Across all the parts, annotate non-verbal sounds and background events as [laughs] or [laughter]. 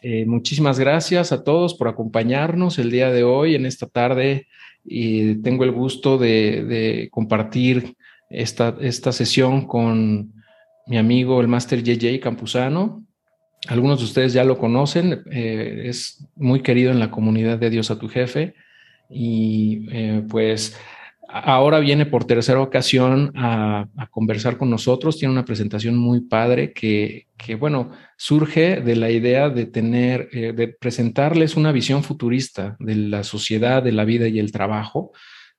Eh, muchísimas gracias a todos por acompañarnos el día de hoy, en esta tarde. Y tengo el gusto de, compartir esta, esta sesión con mi amigo, el Master JJ Campuzano. Algunos de ustedes ya lo conocen, eh, es muy querido en la comunidad de Dios a tu jefe. Y eh, pues ahora viene por tercera ocasión a, conversar con nosotros. Tiene una presentación muy padre que, bueno, surge de la idea de tener, eh, de presentarles una visión futurista de la sociedad, de la vida y el trabajo.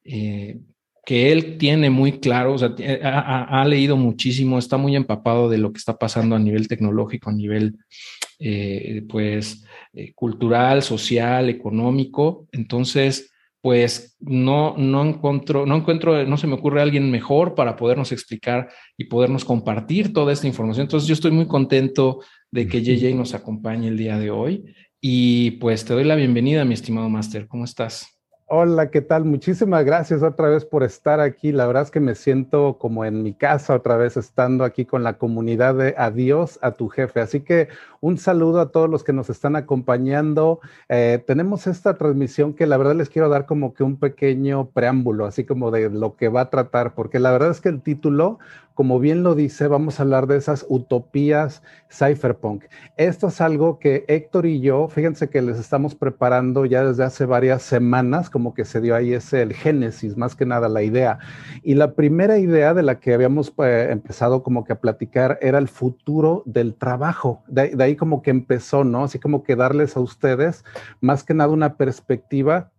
Eh, que él tiene muy claro, o sea, ha, leído muchísimo, está muy empapado de lo que está pasando a nivel tecnológico, a nivel, eh, pues, cultural, social, económico. Entonces, pues no, no encuentro, no encuentro, no se me ocurre alguien mejor para podernos explicar y podernos compartir toda esta información. Entonces yo estoy muy contento de que JJ nos acompañe el día de hoy y pues te doy la bienvenida, mi estimado Master. ¿Cómo estás? Hola, ¿qué tal? Muchísimas gracias otra vez por estar aquí. La verdad es que me siento como en mi casa otra vez estando aquí con la comunidad de Adiós a tu jefe. Así que un saludo a todos los que nos están acompañando. Eh, tenemos esta transmisión que la verdad les quiero dar como que un pequeño preámbulo, así como de lo que va a tratar, porque la verdad es que el título como bien lo dice, vamos a hablar de esas utopías cypherpunk. Esto es algo que Héctor y yo, fíjense que les estamos preparando ya desde hace varias semanas, como que se dio ahí ese el génesis, más que nada la idea. Y la primera idea de la que habíamos eh, empezado como que a platicar era el futuro del trabajo. De, de ahí como que empezó, ¿no? Así como que darles a ustedes más que nada una perspectiva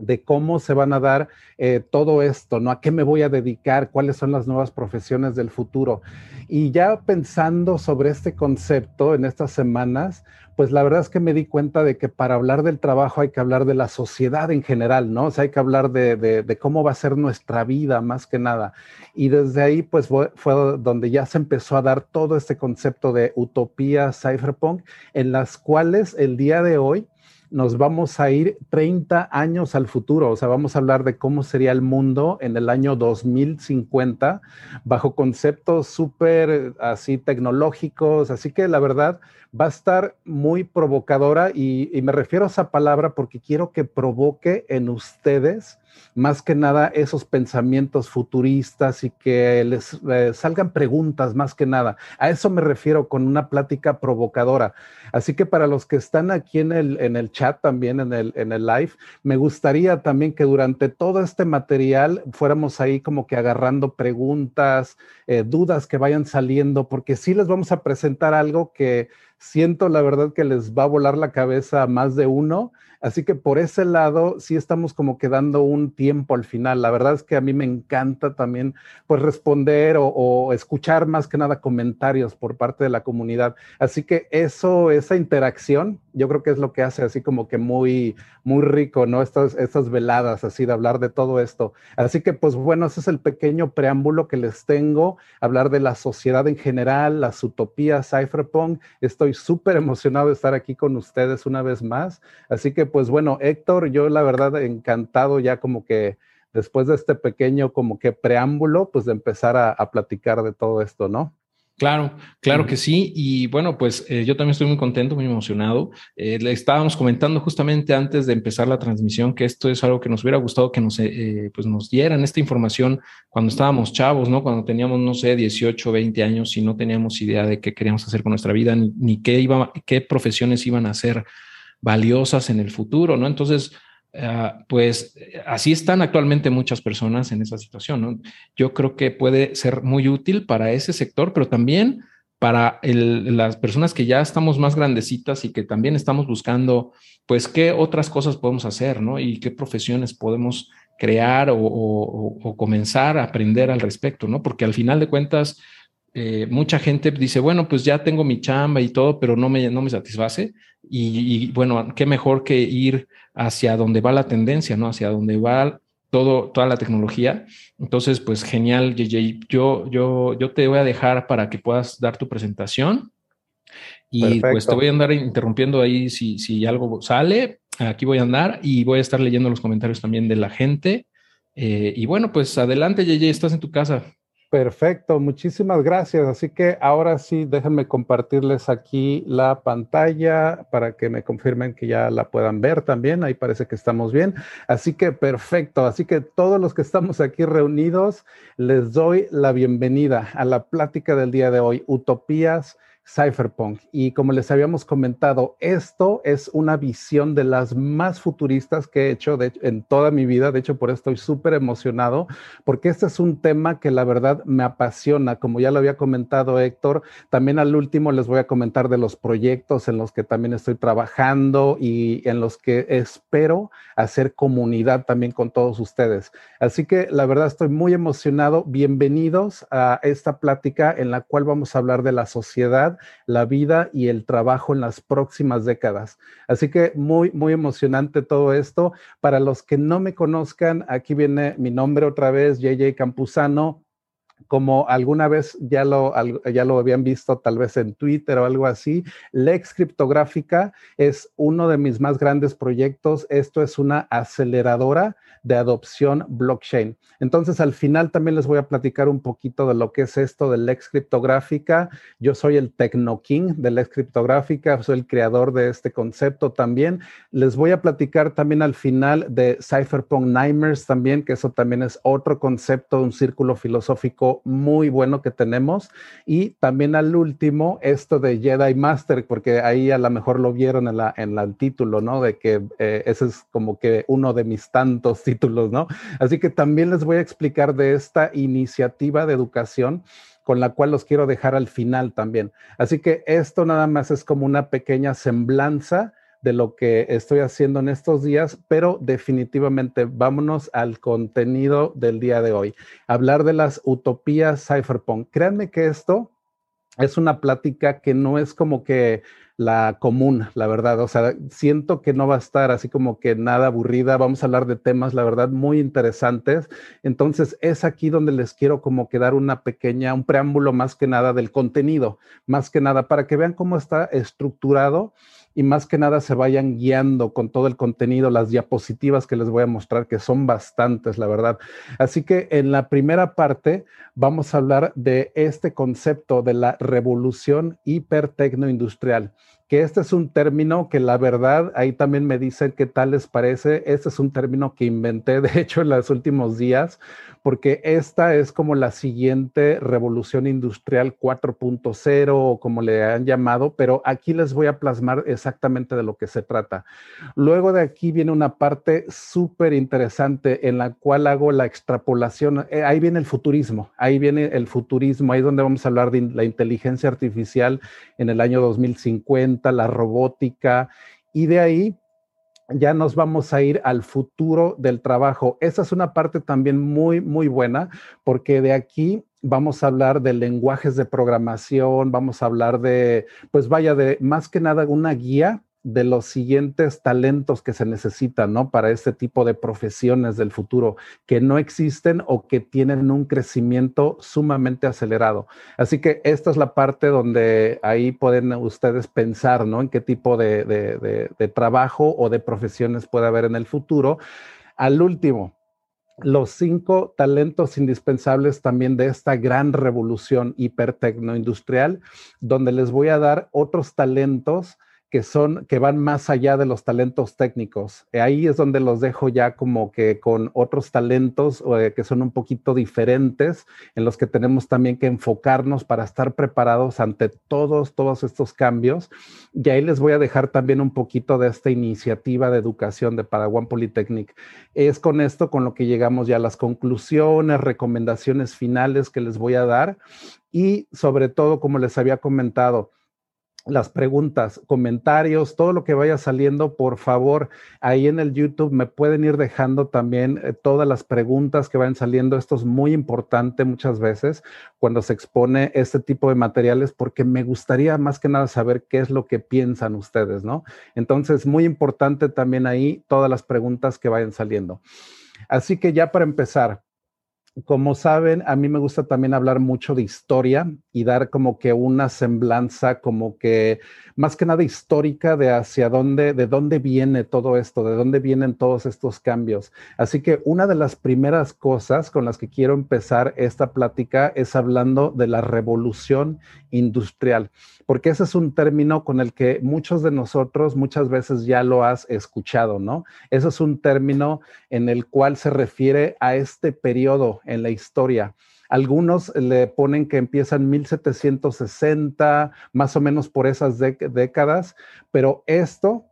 de cómo se van a dar eh, todo esto, ¿no? ¿A qué me voy a dedicar? ¿Cuáles son las nuevas profesiones del futuro? Y ya pensando sobre este concepto en estas semanas, pues la verdad es que me di cuenta de que para hablar del trabajo hay que hablar de la sociedad en general, ¿no? O sea, hay que hablar de, cómo va a ser nuestra vida más que nada. Y desde ahí, pues fue donde ya se empezó a dar todo este concepto de utopía cypherpunk, en las cuales el día de hoy, nos vamos a ir 30 años al futuro, o sea, vamos a hablar de cómo sería el mundo en el año 2050 bajo conceptos súper así tecnológicos, así que la verdad va a estar muy provocadora y, y, me refiero a esa palabra porque quiero que provoque en ustedes más que nada esos pensamientos futuristas y que les salgan preguntas más que nada. A eso me refiero con una plática provocadora. Así que para los que están aquí en el, en el chat también, en el, en el live, me gustaría también que durante todo este material fuéramos ahí como que agarrando preguntas, eh, dudas que vayan saliendo, porque sí les vamos a presentar algo que siento la verdad que les va a volar la cabeza a más de uno Así que por ese lado sí estamos como quedando un tiempo al final. La verdad es que a mí me encanta también pues responder o, escuchar más que nada comentarios por parte de la comunidad. Así que eso, esa interacción, yo creo que es lo que hace así como que muy, muy rico, ¿no? Estas, estas veladas así de hablar de todo esto. Así que pues bueno, ese es el pequeño preámbulo que les tengo, hablar de la sociedad en general, las utopías cypherpunk. Estoy súper emocionado de estar aquí con ustedes una vez más. Así que pues bueno, Héctor, yo la verdad encantado ya como que después de este pequeño como que preámbulo, pues de empezar a, platicar de todo esto, ¿no? Claro, claro que sí. Y bueno, pues eh, yo también estoy muy contento, muy emocionado. Eh, le estábamos comentando justamente antes de empezar la transmisión que esto es algo que nos hubiera gustado que nos, eh, pues nos dieran esta información cuando estábamos chavos, ¿no? Cuando teníamos, no sé, 18, 20 años y no teníamos idea de qué queríamos hacer con nuestra vida, ni, ni qué, iba, qué profesiones iban a hacer valiosas en el futuro, ¿no? Entonces, ah, pues así están actualmente muchas personas en esa situación, ¿no? Yo creo que puede ser muy útil para ese sector, pero también para las personas que ya estamos más grandecitas y que también estamos buscando, pues, qué otras cosas podemos hacer, ¿no? Y qué profesiones podemos crear o comenzar a aprender al respecto, ¿no? Porque al final de cuentas, eh, mucha gente dice, bueno, pues ya tengo mi chamba y todo, pero no me, no me satisface. Y, bueno, qué mejor que ir hacia donde va la tendencia, ¿no? Hacia donde va todo, toda la tecnología. Entonces, pues genial, JJ. Yo, yo, yo te voy a dejar para que puedas dar tu presentación. Y pues te voy a andar interrumpiendo ahí si, si algo sale. Aquí voy a andar y voy a estar leyendo los comentarios también de la gente. Eh, y bueno, pues adelante, JJ, estás en tu casa. Perfecto, muchísimas gracias. Así que ahora sí, déjenme compartirles aquí la pantalla para que me confirmen que ya la puedan ver también. Ahí parece que estamos bien. Así que perfecto. Así que todos los que estamos aquí reunidos, les doy la bienvenida a la plática del día de hoy, Utopías Cypherpunk. Y como les habíamos comentado, esto es una visión de las más futuristas que he hecho en toda mi vida. De hecho, por eso estoy súper emocionado, porque este es un tema que la verdad me apasiona. Como ya lo había comentado Héctor, también al último les voy a comentar de los proyectos en los que también estoy trabajando y en los que espero hacer comunidad también con todos ustedes. Así que la verdad estoy muy emocionado. Bienvenidos a esta plática en la cual vamos a hablar de la sociedad la vida y el trabajo en las próximas décadas. Así que muy, muy emocionante todo esto. Para los que no me conozcan, aquí viene mi nombre otra vez, JJ Campuzano como alguna vez ya lo, ya lo habían visto tal vez en Twitter o algo así, Lex Criptográfica es uno de mis más grandes proyectos. Esto es una aceleradora de adopción blockchain. Entonces, al final también les voy a platicar un poquito de lo que es esto de Lex Criptográfica. Yo soy el Tecno King de Lex Criptográfica, soy el creador de este concepto también. Les voy a platicar también al final de Cypherpunk Nightmares también, que eso también es otro concepto, un círculo filosófico muy bueno que tenemos. Y también al último, esto de Jedi Master, porque ahí a lo mejor lo vieron en, la, en el título, ¿no? De que eh, ese es como que uno de mis tantos [laughs] títulos, ¿no? Así que también les voy a explicar de esta iniciativa de educación con la cual los quiero dejar al final también. Así que esto nada más es como una pequeña semblanza de lo que estoy haciendo en estos días, pero definitivamente vámonos al contenido del día de hoy. Hablar de las utopías cypherpunk. Créanme que esto es una plática que no es como que la común, la verdad. O sea, siento que no va a estar así como que nada aburrida. Vamos a hablar de temas, la verdad, muy interesantes. Entonces, es aquí donde les quiero como que dar una pequeña, un preámbulo más que nada del contenido, más que nada para que vean cómo está estructurado y más que nada se vayan guiando con todo el contenido, las diapositivas que les voy a mostrar, que son bastantes, la verdad. Así que en la primera parte vamos a hablar de este concepto de la revolución hipertecnoindustrial que este es un término que la verdad, ahí también me dicen qué tal les parece. Este es un término que inventé, [laughs] de hecho, en los últimos días, porque esta es como la siguiente revolución industrial 4.0 o como le han llamado, pero aquí les voy a plasmar exactamente de lo que se trata. Luego de aquí viene una parte súper interesante en la cual hago la extrapolación. Eh, ahí viene el futurismo, ahí viene el futurismo, ahí es donde vamos a hablar de la inteligencia artificial en el año 2050 la robótica, y de ahí ya nos vamos a ir al futuro del trabajo. Esa es una parte también muy, muy buena, porque de aquí vamos a hablar de lenguajes de programación, vamos a hablar de, pues vaya, de más que nada una guía de los siguientes talentos que se necesitan, ¿no? Para este tipo de profesiones del futuro que no existen o que tienen un crecimiento sumamente acelerado. Así que esta es la parte donde ahí pueden ustedes pensar, ¿no? En qué tipo de, de trabajo o de profesiones puede haber en el futuro. Al último, los cinco talentos indispensables también de esta gran revolución hipertecnoindustrial, donde les voy a dar otros talentos que son, que van más allá de los talentos técnicos. Ahí es donde los dejo ya como que con otros talentos eh, que son un poquito diferentes, en los que tenemos también que enfocarnos para estar preparados ante todos, todos estos cambios. Y ahí les voy a dejar también un poquito de esta iniciativa de educación de Paraguay Polytechnic. Es con esto con lo que llegamos ya a las conclusiones, recomendaciones finales que les voy a dar y sobre todo, como les había comentado, las preguntas, comentarios, todo lo que vaya saliendo, por favor, ahí en el YouTube me pueden ir dejando también eh, todas las preguntas que vayan saliendo. Esto es muy importante muchas veces cuando se expone este tipo de materiales porque me gustaría más que nada saber qué es lo que piensan ustedes, ¿no? Entonces, muy importante también ahí todas las preguntas que vayan saliendo. Así que ya para empezar, como saben, a mí me gusta también hablar mucho de historia y dar como que una semblanza como que más que nada histórica de hacia dónde, de dónde viene todo esto, de dónde vienen todos estos cambios. Así que una de las primeras cosas con las que quiero empezar esta plática es hablando de la revolución industrial, porque ese es un término con el que muchos de nosotros muchas veces ya lo has escuchado, ¿no? Ese es un término en el cual se refiere a este periodo en la historia algunos le ponen que empieza en 1760, más o menos por esas décadas, pero esto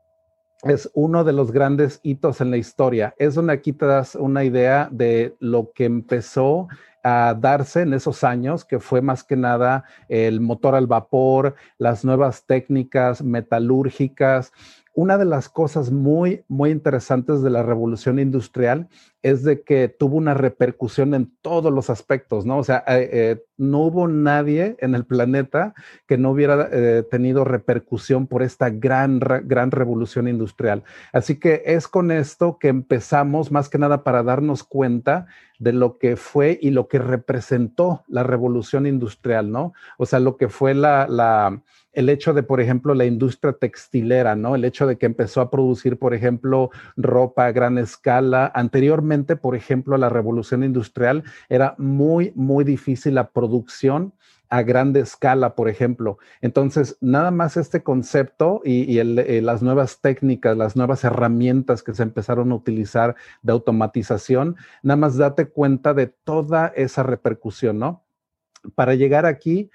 es uno de los grandes hitos en la historia. Es donde aquí te das una idea de lo que empezó a darse en esos años, que fue más que nada el motor al vapor, las nuevas técnicas metalúrgicas, una de las cosas muy, muy interesantes de la revolución industrial es de que tuvo una repercusión en todos los aspectos, ¿no? O sea, eh, eh, no hubo nadie en el planeta que no hubiera eh, tenido repercusión por esta gran, gran revolución industrial. Así que es con esto que empezamos, más que nada para darnos cuenta de lo que fue y lo que representó la revolución industrial, ¿no? O sea, lo que fue la, la el hecho de, por ejemplo, la industria textilera, ¿no? El hecho de que empezó a producir, por ejemplo, ropa a gran escala. Anteriormente, por ejemplo, la revolución industrial era muy, muy difícil la producción a grande escala, por ejemplo. Entonces, nada más este concepto y, eh, las nuevas técnicas, las nuevas herramientas que se empezaron a utilizar de automatización, nada más date cuenta de toda esa repercusión, ¿no? Para llegar aquí,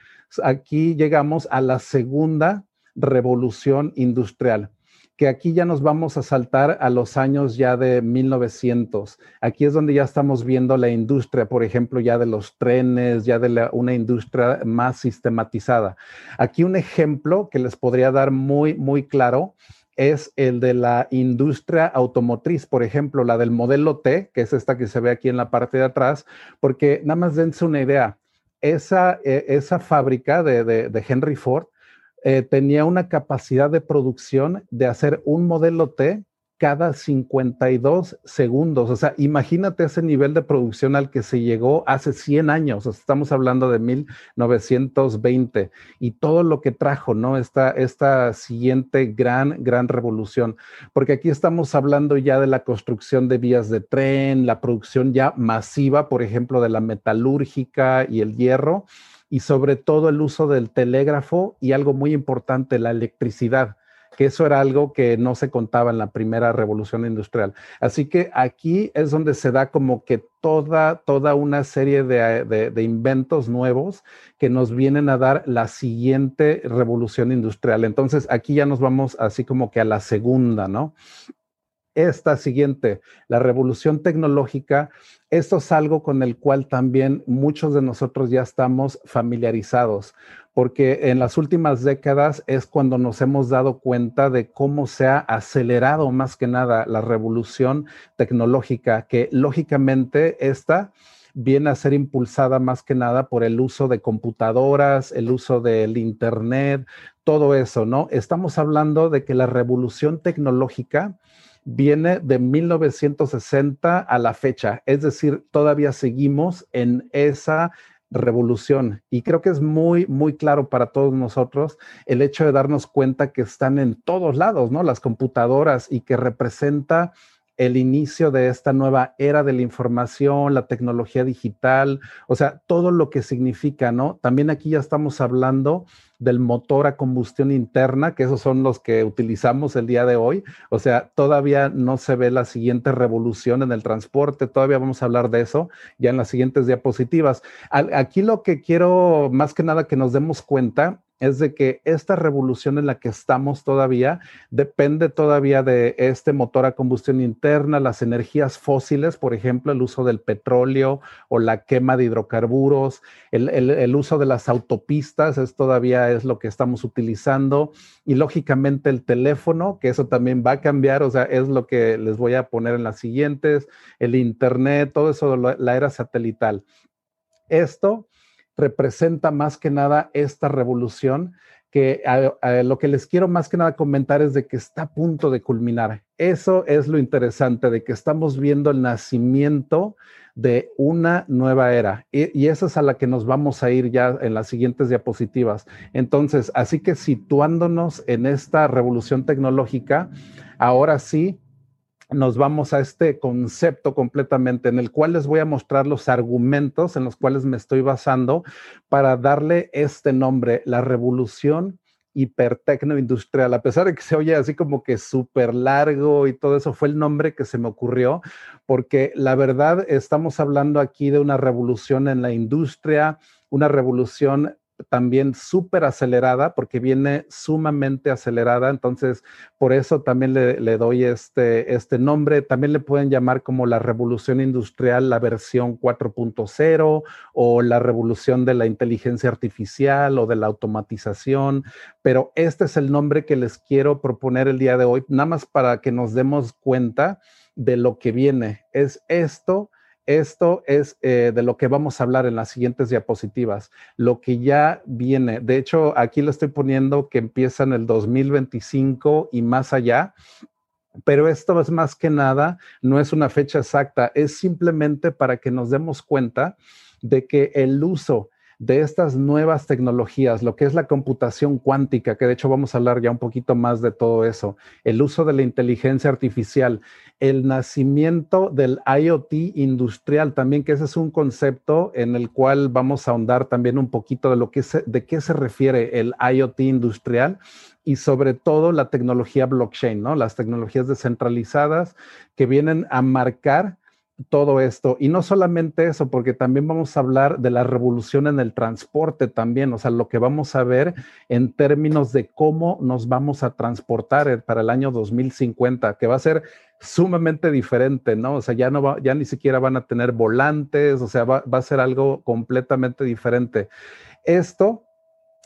aquí llegamos a la segunda revolución industrial, que aquí ya nos vamos a saltar a los años ya de 1900. Aquí es donde ya estamos viendo la industria, por ejemplo, ya de los trenes, ya de una industria más sistematizada. Aquí un ejemplo que les podría dar muy, muy claro es el de la industria automotriz, por ejemplo, la del modelo T, que es esta que se ve aquí en la parte de atrás, porque nada más dense una idea, esa, eh, esa fábrica de, Henry Ford eh, tenía una capacidad de producción de hacer un modelo T cada 52 segundos. O sea, imagínate ese nivel de producción al que se llegó hace 100 años. estamos hablando de 1920 y todo lo que trajo, ¿no? Esta, esta siguiente gran, gran revolución. Porque aquí estamos hablando ya de la construcción de vías de tren, la producción ya masiva, por ejemplo, de la metalúrgica y el hierro y sobre todo el uso del telégrafo y algo muy importante, la electricidad que eso era algo que no se contaba en la primera revolución industrial. Así que aquí es donde se da como que toda, toda una serie de, inventos nuevos que nos vienen a dar la siguiente revolución industrial. Entonces aquí ya nos vamos así como que a la segunda, ¿no? Esta siguiente, la revolución tecnológica, esto es algo con el cual también muchos de nosotros ya estamos familiarizados porque en las últimas décadas es cuando nos hemos dado cuenta de cómo se ha acelerado más que nada la revolución tecnológica, que lógicamente esta viene a ser impulsada más que nada por el uso de computadoras, el uso del Internet, todo eso, ¿no? Estamos hablando de que la revolución tecnológica viene de 1960 a la fecha, es decir, todavía seguimos en esa revolución. Y creo que es muy, muy claro para todos nosotros el hecho de darnos cuenta que están en todos lados, ¿no? Las computadoras y que representa el inicio de esta nueva era de la información, la tecnología digital, o sea, todo lo que significa, ¿no? También aquí ya estamos hablando del motor a combustión interna, que esos son los que utilizamos el día de hoy. O sea, todavía no se ve la siguiente revolución en el transporte, todavía vamos a hablar de eso ya en las siguientes diapositivas. Aquí lo que quiero más que nada que nos demos cuenta es de que esta revolución en la que estamos todavía depende todavía de este motor a combustión interna, las energías fósiles, por ejemplo, el uso del petróleo o la quema de hidrocarburos, el, uso de las autopistas es todavía es lo que estamos utilizando y lógicamente el teléfono, que eso también va a cambiar, o sea, es lo que les voy a poner en las siguientes, el internet, todo eso, la era satelital. Esto representa más que nada esta revolución que lo que les quiero más que nada comentar es de que está a punto de culminar. Eso es lo interesante, de que estamos viendo el nacimiento de una nueva era. Y, y, esa es a la que nos vamos a ir ya en las siguientes diapositivas. Entonces, así que situándonos en esta revolución tecnológica, ahora sí nos vamos a este concepto completamente en el cual les voy a mostrar los argumentos en los cuales me estoy basando para darle este nombre, la revolución hipertecnoindustrial. A pesar de que se oye así como que súper largo y todo eso, fue el nombre que se me ocurrió, porque la verdad estamos hablando aquí de una revolución en la industria, una revolución también súper acelerada porque viene sumamente acelerada. Entonces, por eso también le, doy este, este nombre. También le pueden llamar como la revolución industrial, la versión 4.0 o la revolución de la inteligencia artificial o de la automatización. Pero este es el nombre que les quiero proponer el día de hoy, nada más para que nos demos cuenta de lo que viene. Es esto esto es eh, de lo que vamos a hablar en las siguientes diapositivas, lo que ya viene. De hecho, aquí lo estoy poniendo que empieza en el 2025 y más allá. Pero esto es más que nada, no es una fecha exacta, es simplemente para que nos demos cuenta de que el uso de estas nuevas tecnologías, lo que es la computación cuántica, que de hecho vamos a hablar ya un poquito más de todo eso, el uso de la inteligencia artificial, el nacimiento del IoT industrial también, que ese es un concepto en el cual vamos a ahondar también un poquito de lo que de qué se refiere el IoT industrial y sobre todo la tecnología blockchain, ¿no? Las tecnologías descentralizadas que vienen a marcar todo esto. Y no solamente eso, porque también vamos a hablar de la revolución en el transporte también, o sea, lo que vamos a ver en términos de cómo nos vamos a transportar para el año 2050, que va a ser sumamente diferente, ¿no? O sea, ya no ya ni siquiera van a tener volantes, o sea, va a ser algo completamente diferente. Esto,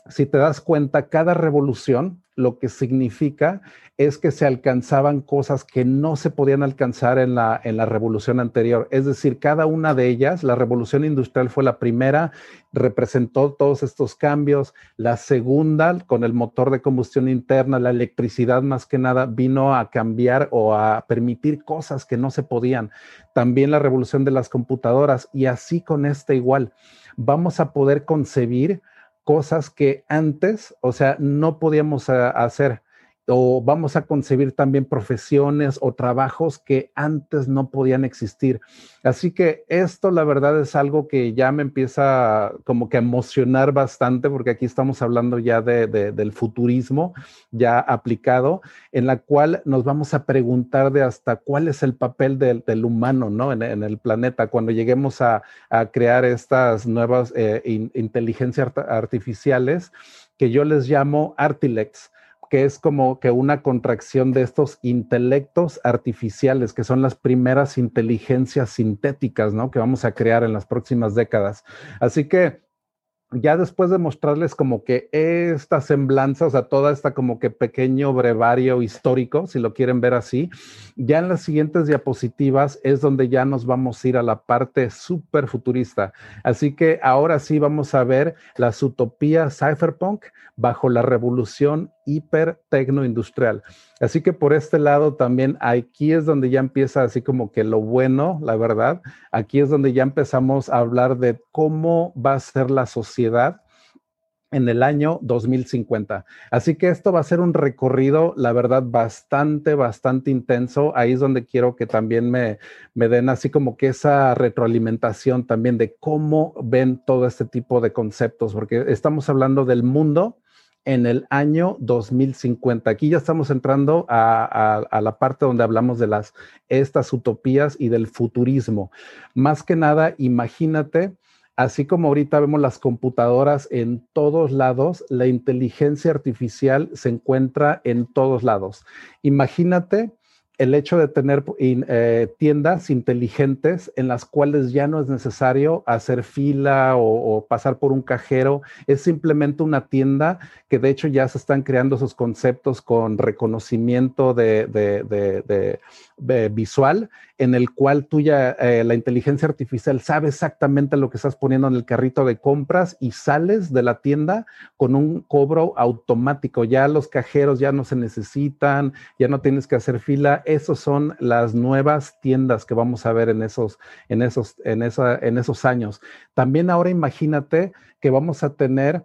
si te das cuenta, cada revolución lo que significa es que se alcanzaban cosas que no se podían alcanzar en la, en la revolución anterior. Es decir, cada una de ellas, la revolución industrial fue la primera, representó todos estos cambios. La segunda, con el motor de combustión interna, la electricidad más que nada, vino a cambiar o a permitir cosas que no se podían. También la revolución de las computadoras y así con este igual. Vamos a poder concebir cosas que antes, o sea, no podíamos eh, hacer o vamos a concebir también profesiones o trabajos que antes no podían existir. Así que esto la verdad es algo que ya me empieza como que a emocionar bastante porque aquí estamos hablando ya de, del futurismo ya aplicado, en la cual nos vamos a preguntar de hasta cuál es el papel del, humano ¿no? en, el planeta cuando lleguemos a, crear estas nuevas eh, inteligencias artificiales que yo les llamo Artilects que es como que una contracción de estos intelectos artificiales, que son las primeras inteligencias sintéticas, ¿no? Que vamos a crear en las próximas décadas. Así que ya después de mostrarles como que esta semblanza, o sea, toda esta como que pequeño brevario histórico, si lo quieren ver así, ya en las siguientes diapositivas es donde ya nos vamos a ir a la parte súper futurista. Así que ahora sí vamos a ver las utopías cypherpunk bajo la revolución hiper industrial. Así que por este lado también aquí es donde ya empieza así como que lo bueno, la verdad. Aquí es donde ya empezamos a hablar de cómo va a ser la sociedad en el año 2050. Así que esto va a ser un recorrido, la verdad, bastante, bastante intenso. Ahí es donde quiero que también me, me den así como que esa retroalimentación también de cómo ven todo este tipo de conceptos, porque estamos hablando del mundo en el año 2050. Aquí ya estamos entrando a, la parte donde hablamos de las, estas utopías y del futurismo. Más que nada, imagínate, así como ahorita vemos las computadoras en todos lados, la inteligencia artificial se encuentra en todos lados. Imagínate el hecho de tener eh, tiendas inteligentes en las cuales ya no es necesario hacer fila o, pasar por un cajero, es simplemente una tienda que de hecho ya se están creando esos conceptos con reconocimiento de, visual, en el cual tú ya, eh, la inteligencia artificial sabe exactamente lo que estás poniendo en el carrito de compras y sales de la tienda con un cobro automático. Ya los cajeros ya no se necesitan, ya no tienes que hacer fila esas son las nuevas tiendas que vamos a ver en esos, en esos, en esa, en esos años. También ahora imagínate que vamos a tener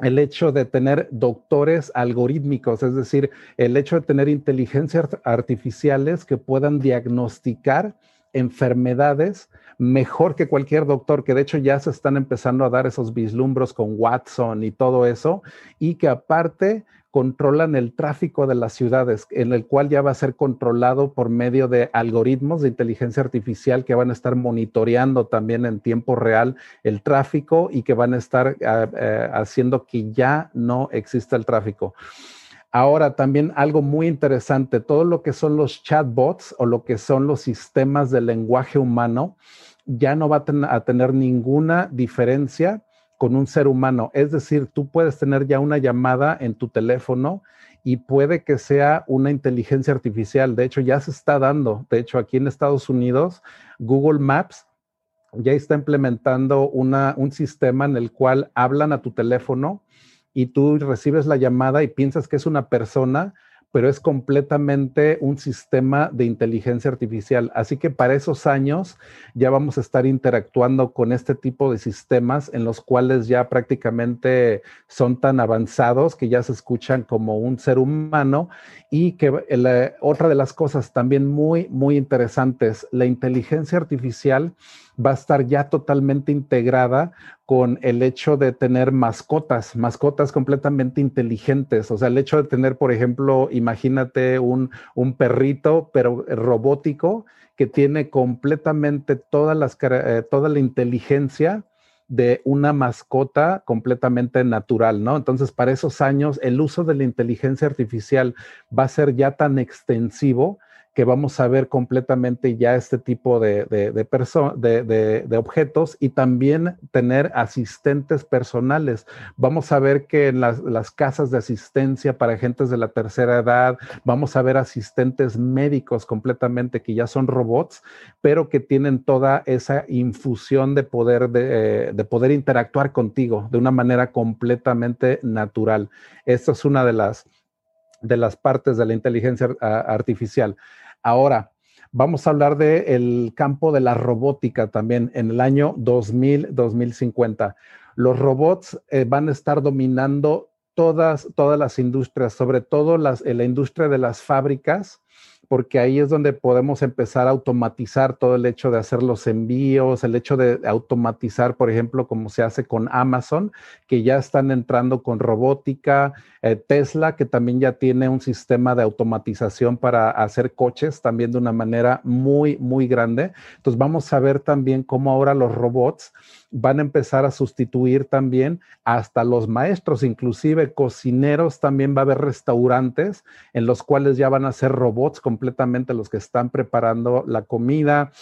el hecho de tener doctores algorítmicos, es decir, el hecho de tener inteligencias artificiales que puedan diagnosticar enfermedades mejor que cualquier doctor, que de hecho ya se están empezando a dar esos vislumbros con Watson y todo eso, y que aparte controlan el tráfico de las ciudades, en el cual ya va a ser controlado por medio de algoritmos de inteligencia artificial que van a estar monitoreando también en tiempo real el tráfico y que van a estar ah, eh, haciendo que ya no exista el tráfico. Ahora también algo muy interesante, todo lo que son los chatbots o lo que son los sistemas de lenguaje humano ya no va a, tener ninguna diferencia con un ser humano. Es decir, tú puedes tener ya una llamada en tu teléfono y puede que sea una inteligencia artificial. De hecho, ya se está dando. De hecho, aquí en Estados Unidos, Google Maps ya está implementando una, un sistema en el cual hablan a tu teléfono y tú recibes la llamada y piensas que es una persona, pero es completamente un sistema de inteligencia artificial. Así que para esos años ya vamos a estar interactuando con este tipo de sistemas en los cuales ya prácticamente son tan avanzados que ya se escuchan como un ser humano y que eh, otra de las cosas también muy, muy interesantes, la inteligencia artificial va a estar ya totalmente integrada con el hecho de tener mascotas, mascotas completamente inteligentes. O sea, el hecho de tener, por ejemplo, imagínate un, un perrito, pero robótico, que tiene completamente todas las, eh, toda la inteligencia de una mascota completamente natural, ¿no? Entonces, para esos años, el uso de la inteligencia artificial va a ser ya tan extensivo que vamos a ver completamente ya este tipo de, de, de, objetos y también tener asistentes personales. Vamos a ver que en las, las, casas de asistencia para gentes de la tercera edad, vamos a ver asistentes médicos completamente que ya son robots, pero que tienen toda esa infusión de poder, de, poder interactuar contigo de una manera completamente natural. Esta es una de las de las partes de la inteligencia artificial. Ahora, vamos a hablar del campo de la robótica también en el año 2000-2050. Los robots eh, van a estar dominando todas, todas las industrias, sobre todo las, la industria de las fábricas, porque ahí es donde podemos empezar a automatizar todo el hecho de hacer los envíos, el hecho de automatizar, por ejemplo, como se hace con Amazon, que ya están entrando con robótica, eh, Tesla, que también ya tiene un sistema de automatización para hacer coches también de una manera muy, muy grande. Entonces vamos a ver también cómo ahora los robots van a empezar a sustituir también hasta los maestros, inclusive cocineros, también va a haber restaurantes en los cuales ya van a ser robots completamente los que están preparando la comida.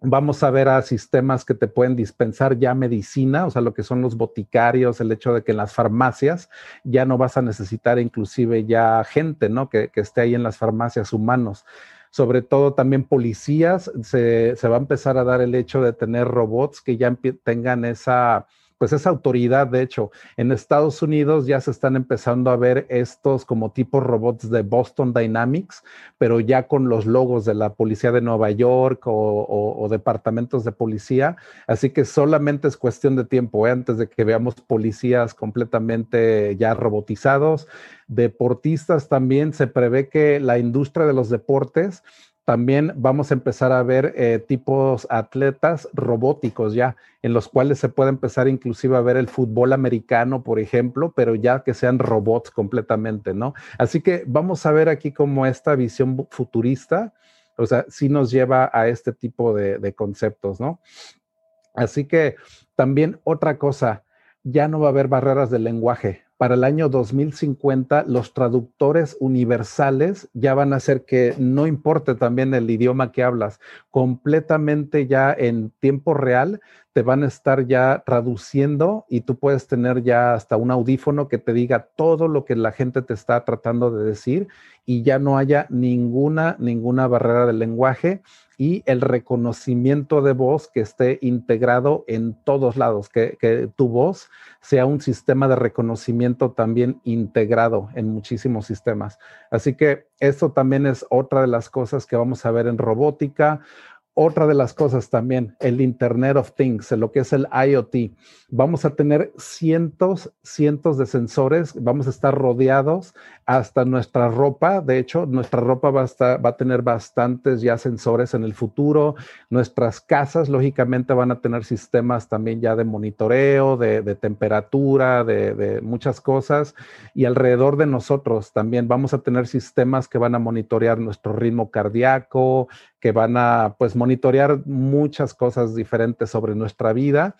Vamos a ver a sistemas que te pueden dispensar ya medicina, o sea, lo que son los boticarios, el hecho de que en las farmacias ya no vas a necesitar inclusive ya gente, ¿no? Que, que esté ahí en las farmacias humanos sobre todo también policías, se, va a empezar a dar el hecho de tener robots que ya tengan esa, pues esa autoridad, de hecho, en Estados Unidos ya se están empezando a ver estos como tipos robots de Boston Dynamics, pero ya con los logos de la policía de Nueva York o, departamentos de policía. Así que solamente es cuestión de tiempo ¿eh? antes de que veamos policías completamente ya robotizados. Deportistas también se prevé que la industria de los deportes también vamos a empezar a ver eh, tipos atletas robóticos ya, en los cuales se puede empezar inclusive a ver el fútbol americano, por ejemplo, pero ya que sean robots completamente, ¿no? Así que vamos a ver aquí cómo esta visión futurista, o sea, sí nos lleva a este tipo de conceptos, ¿no? Así que también otra cosa, ya no va a haber barreras de lenguaje para el año 2050 los traductores universales ya van a hacer que no importe también el idioma que hablas, completamente ya en tiempo real te van a estar ya traduciendo y tú puedes tener ya hasta un audífono que te diga todo lo que la gente te está tratando de decir y ya no haya ninguna, ninguna barrera del lenguaje y el reconocimiento de voz que esté integrado en todos lados, que, tu voz sea un sistema de reconocimiento también integrado en muchísimos sistemas. Así que esto también es otra de las cosas que vamos a ver en robótica. Otra de las cosas también, el Internet of Things, lo que es el IoT. Vamos a tener cientos, cientos de sensores, vamos a estar rodeados hasta nuestra ropa. De hecho, nuestra ropa va a, va a tener bastantes ya sensores en el futuro. Nuestras casas, lógicamente, van a tener sistemas también ya de monitoreo, de, temperatura, de, de muchas cosas. Y alrededor de nosotros también vamos a tener sistemas que van a monitorear nuestro ritmo cardíaco, que van a pues monitorear muchas cosas diferentes sobre nuestra vida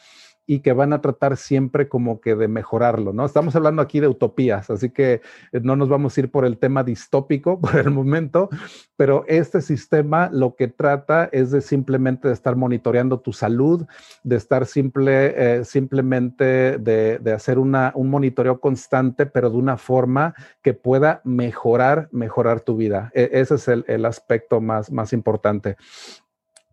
y que van a tratar siempre como que de mejorarlo, ¿no? Estamos hablando aquí de utopías, así que eh, no nos vamos a ir por el tema distópico [laughs] por el momento, pero este sistema lo que trata es de simplemente de estar monitoreando tu salud, de estar simple, eh, simplemente de, hacer una, un monitoreo constante, pero de una forma que pueda mejorar, mejorar tu vida. E, ese es el, el aspecto más, más importante.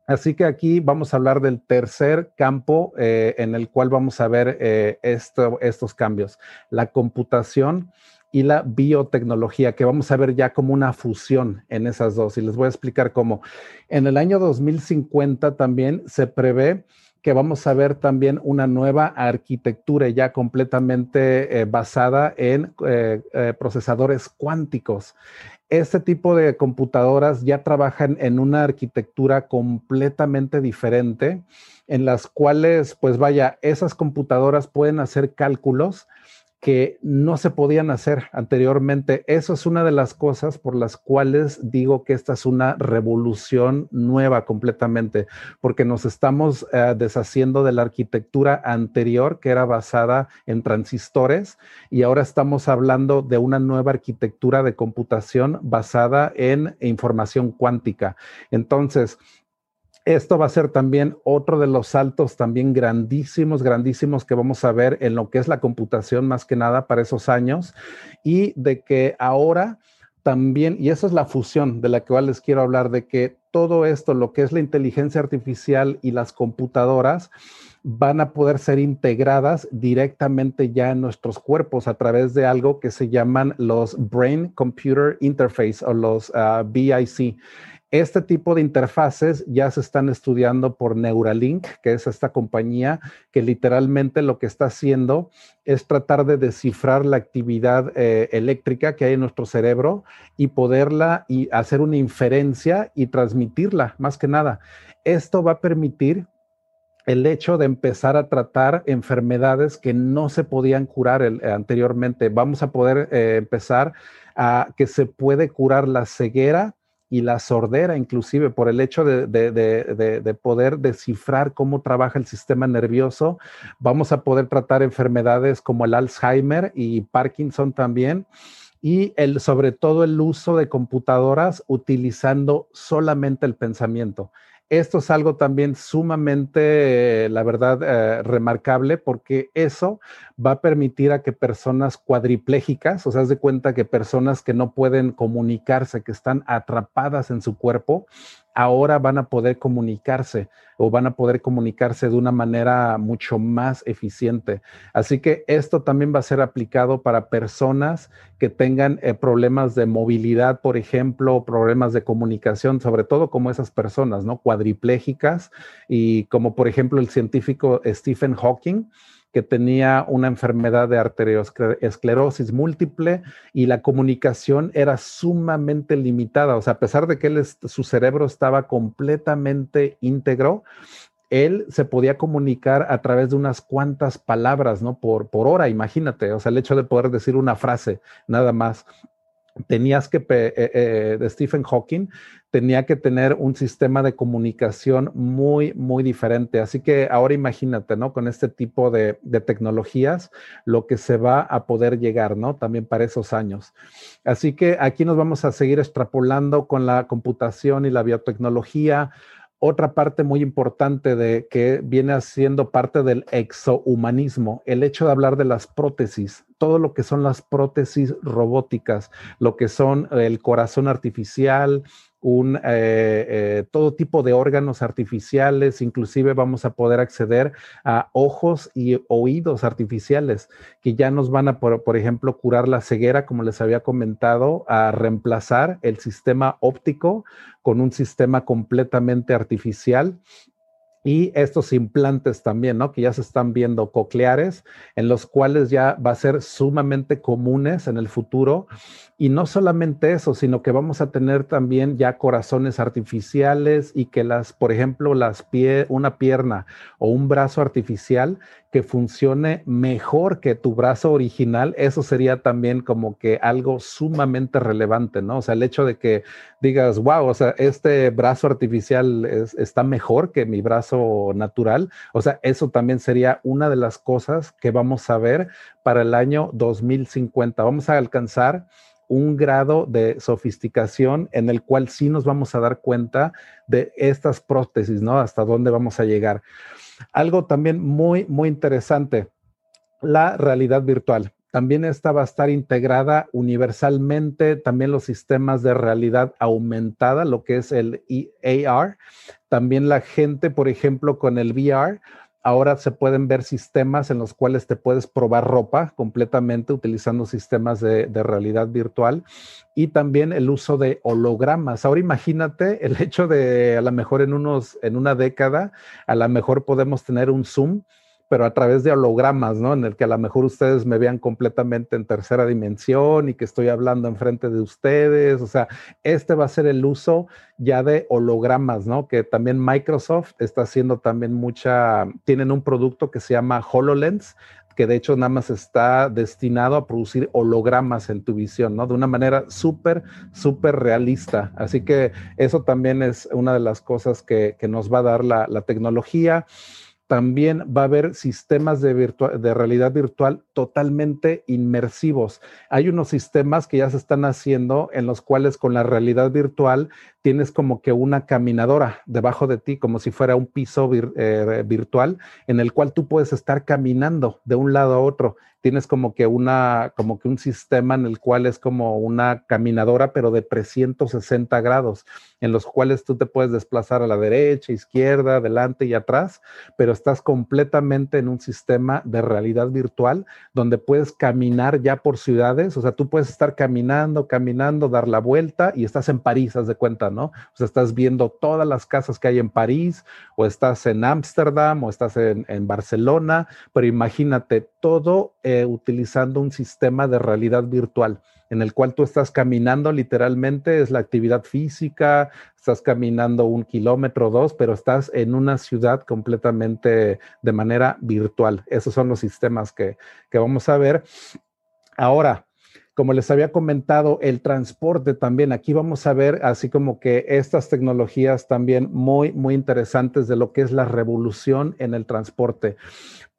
Así que aquí vamos a hablar del tercer campo eh, en el cual vamos a ver eh, estos cambios, la computación y la biotecnología, que vamos a ver ya como una fusión en esas dos. Y les voy a explicar cómo. En el año 2050 también se prevé que vamos a ver también una nueva arquitectura ya completamente eh, basada en procesadores cuánticos. Este tipo de computadoras ya trabajan en una arquitectura completamente diferente, en las cuales, pues vaya, esas computadoras pueden hacer cálculos que no se podían hacer anteriormente. Eso es una de las cosas por las cuales digo que esta es una revolución nueva completamente, porque nos estamos eh, deshaciendo de la arquitectura anterior que era basada en transistores y ahora estamos hablando de una nueva arquitectura de computación basada en información cuántica. Entonces, esto va a ser también otro de los saltos también grandísimos, grandísimos que vamos a ver en lo que es la computación más que nada para esos años y de que ahora también, y esa es la fusión de la que les quiero hablar, de que todo esto, lo que es la inteligencia artificial y las computadoras, van a poder ser integradas directamente ya en nuestros cuerpos a través de algo que se llaman los Brain Computer Interface o los ah, BIC. Este tipo de interfaces ya se están estudiando por Neuralink, que es esta compañía que literalmente lo que está haciendo es tratar de descifrar la actividad eh, eléctrica que hay en nuestro cerebro y poderla y hacer una inferencia y transmitirla, más que nada. Esto va a permitir el hecho de empezar a tratar enfermedades que no se podían curar anteriormente. Vamos a poder eh, empezar a que se puede curar la ceguera y la sordera, inclusive por el hecho de, poder descifrar cómo trabaja el sistema nervioso. Vamos a poder tratar enfermedades como el Alzheimer y Parkinson también. Y sobre todo el uso de computadoras utilizando solamente el pensamiento. Esto es algo también sumamente, la verdad, eh, remarcable porque eso va a permitir a que personas cuadriplégicas, o sea, haz de cuenta que personas que no pueden comunicarse, que están atrapadas en su cuerpo, ahora van a poder comunicarse o van a poder comunicarse de una manera mucho más eficiente. Así que esto también va a ser aplicado para personas que tengan eh, problemas de movilidad, por ejemplo, problemas de comunicación, sobre todo como esas personas, ¿no? Cuadriplégicas y como por ejemplo el científico Stephen Hawking que tenía una enfermedad de arteriosclerosis múltiple y la comunicación era sumamente limitada. O sea, a pesar de que él, su cerebro estaba completamente íntegro, él se podía comunicar a través de unas cuantas palabras, ¿no? Por, por hora, imagínate. O sea, el hecho de poder decir una frase, nada más. tenías que, eh, eh, de Stephen Hawking, tenía que tener un sistema de comunicación muy, muy diferente. Así que ahora imagínate, ¿no? Con este tipo de, tecnologías, lo que se va a poder llegar, ¿no? También para esos años. Así que aquí nos vamos a seguir extrapolando con la computación y la biotecnología otra parte muy importante de que viene siendo parte del exohumanismo, el hecho de hablar de las prótesis, todo lo que son las prótesis robóticas, lo que son el corazón artificial, un, eh, eh, todo tipo de órganos artificiales, inclusive vamos a poder acceder a ojos y oídos artificiales que ya nos van a, por, por ejemplo, curar la ceguera, como les había comentado, a reemplazar el sistema óptico con un sistema completamente artificial y estos implantes también, ¿no? Que ya se están viendo cocleares, en los cuales ya va a ser sumamente comunes en el futuro. Y no solamente eso, sino que vamos a tener también ya corazones artificiales y que las, por ejemplo, las pie, una pierna o un brazo artificial que funcione mejor que tu brazo original, eso sería también como que algo sumamente relevante, ¿no? O sea, el hecho de que digas, wow, o sea, este brazo artificial está mejor que mi brazo natural, o sea, eso también sería una de las cosas que vamos a ver para el año 2050. Vamos a alcanzar un grado de sofisticación en el cual sí nos vamos a dar cuenta de estas prótesis, ¿no? Hasta dónde vamos a llegar. Algo también muy, muy interesante, la realidad virtual. También esta va a estar integrada universalmente, también los sistemas de realidad aumentada, lo que es el AR. También la gente, por ejemplo, con el VR, ahora se pueden ver sistemas en los cuales te puedes probar ropa completamente utilizando sistemas de, de, realidad virtual y también el uso de hologramas. Ahora imagínate el hecho de a lo mejor en unos, en una década, a lo mejor podemos tener un Zoom pero a través de hologramas, ¿no? En el que a lo mejor ustedes me vean completamente en tercera dimensión y que estoy hablando enfrente de ustedes. O sea, este va a ser el uso ya de hologramas, ¿no? Que también Microsoft está haciendo también mucha, tienen un producto que se llama HoloLens, que de hecho nada más está destinado a producir hologramas en tu visión, ¿no? De una manera súper, súper realista. Así que eso también es una de las cosas que, que nos va a dar la, la tecnología también va a haber sistemas de, de, realidad virtual totalmente inmersivos. Hay unos sistemas que ya se están haciendo en los cuales con la realidad virtual tienes como que una caminadora debajo de ti, como si fuera un piso eh, virtual, en el cual tú puedes estar caminando de un lado a otro. Tienes como que una, como que un sistema en el cual es como una caminadora, pero de 360 grados, en los cuales tú te puedes desplazar a la derecha, izquierda, adelante y atrás, pero estás completamente en un sistema de realidad virtual donde puedes caminar ya por ciudades, o sea, tú puedes estar caminando, caminando, dar la vuelta y estás en París, haz de cuenta, ¿no? O sea, estás viendo todas las casas que hay en París, o estás en Ámsterdam, o estás en, Barcelona, pero imagínate todo eh, utilizando un sistema de realidad virtual en el cual tú estás caminando literalmente, es la actividad física, estás caminando un kilómetro o dos, pero estás en una ciudad completamente de manera virtual. Esos son los sistemas que, que vamos a ver. Ahora, como les había comentado, el transporte también. Aquí vamos a ver así como que estas tecnologías también muy, muy interesantes de lo que es la revolución en el transporte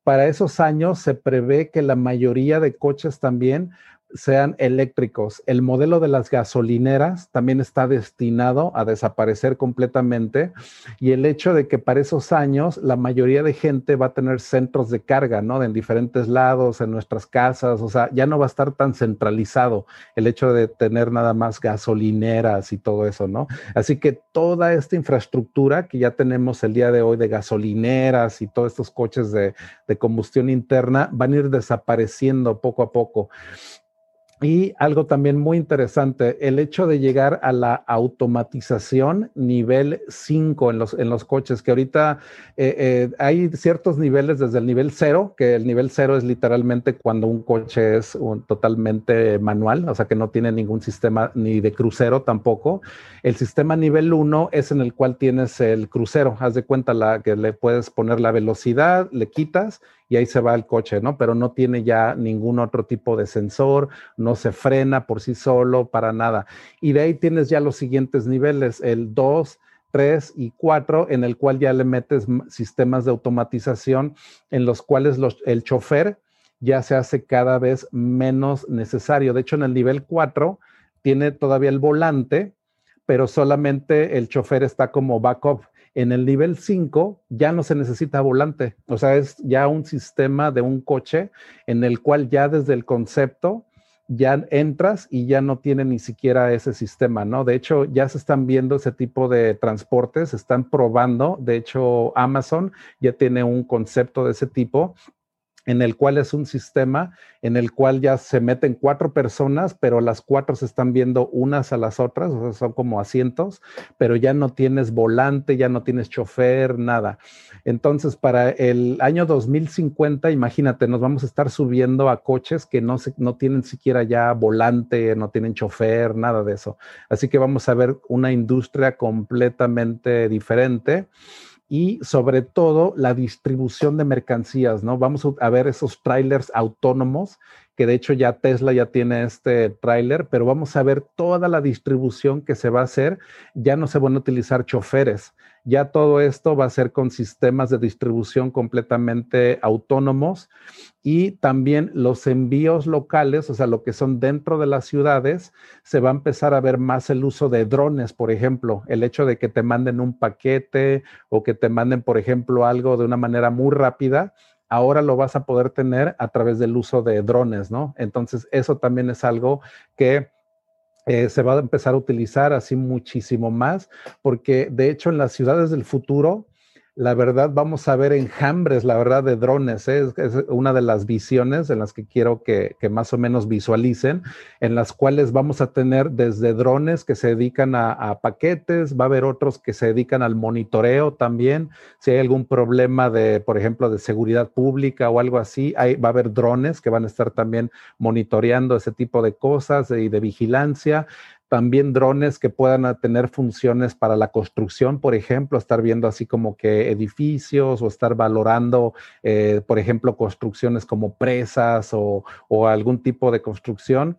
para esos años se prevé que la mayoría de coches también sean eléctricos. El modelo de las gasolineras también está destinado a desaparecer completamente y el hecho de que para esos años la mayoría de gente va a tener centros de carga, ¿no? En diferentes lados, en nuestras casas, o sea, ya no va a estar tan centralizado el hecho de tener nada más gasolineras y todo eso, ¿no? Así que toda esta infraestructura que ya tenemos el día de hoy de gasolineras y todos estos coches de, de combustión interna van a ir desapareciendo poco a poco. Y algo también muy interesante, el hecho de llegar a la automatización nivel 5 en los, en los coches, que ahorita eh, eh, hay ciertos niveles desde el nivel 0, que el nivel 0 es literalmente cuando un coche es totalmente manual, o sea que no tiene ningún sistema ni de crucero tampoco. El sistema nivel 1 es en el cual tienes el crucero, haz de cuenta la, que le puedes poner la velocidad, le quitas y ahí se va el coche, ¿no? Pero no tiene ya ningún otro tipo de sensor, no se frena por sí solo, para nada. Y de ahí tienes ya los siguientes niveles, el 2, 3 y 4, en el cual ya le metes sistemas de automatización en los cuales el chofer ya se hace cada vez menos necesario. De hecho, en el nivel 4 tiene todavía el volante, pero solamente el chofer está como backup. En el nivel 5 ya no se necesita volante, o sea, es ya un sistema de un coche en el cual ya desde el concepto ya entras y ya no tiene ni siquiera ese sistema, ¿no? De hecho, ya se están viendo ese tipo de transportes, se están probando, de hecho, Amazon ya tiene un concepto de ese tipo en el cual es un sistema en el cual ya se meten cuatro personas, pero las cuatro se están viendo unas a las otras, o sea, son como asientos, pero ya no tienes volante, ya no tienes chofer, nada. Entonces, para el año 2050, imagínate, nos vamos a estar subiendo a coches que no, no tienen siquiera ya volante, no tienen chofer, nada de eso. Así que vamos a ver una industria completamente diferente y sobre todo la distribución de mercancías, ¿no? Vamos a ver esos trailers autónomos, que de hecho ya Tesla ya tiene este trailer, pero vamos a ver toda la distribución que se va a hacer. Ya no se van a utilizar choferes, ya todo esto va a ser con sistemas de distribución completamente autónomos y también los envíos locales, o sea, lo que son dentro de las ciudades, se va a empezar a ver más el uso de drones, por ejemplo, el hecho de que te manden un paquete o que te manden, por ejemplo, algo de una manera muy rápida, ahora lo vas a poder tener a través del uso de drones, ¿no? Entonces, eso también es algo que eh, se va a empezar a utilizar así muchísimo más, porque de hecho en las ciudades del futuro, la verdad, vamos a ver enjambres, la verdad, de drones. ¿eh? Es, una de las visiones en las que quiero que, más o menos visualicen, en las cuales vamos a tener desde drones que se dedican a, paquetes, va a haber otros que se dedican al monitoreo también. Si hay algún problema de, por ejemplo, de seguridad pública o algo así, va a haber drones que van a estar también monitoreando ese tipo de cosas y de vigilancia también drones que puedan tener funciones para la construcción, por ejemplo, estar viendo así como que edificios o estar valorando, eh, por ejemplo, construcciones como presas o, o algún tipo de construcción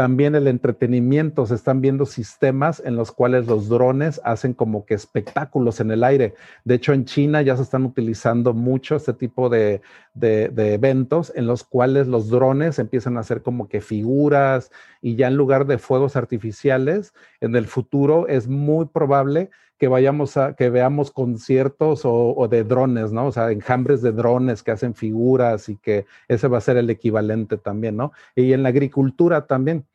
también el entretenimiento, se están viendo sistemas en los cuales los drones hacen como que espectáculos en el aire. De hecho, en China ya se están utilizando mucho este tipo de, eventos en los cuales los drones empiezan a hacer como que figuras y ya en lugar de fuegos artificiales, en el futuro es muy probable que vayamos a, que veamos conciertos o, o, de drones, ¿no? O sea, enjambres de drones que hacen figuras y que ese va a ser el equivalente también, ¿no? Y en la agricultura también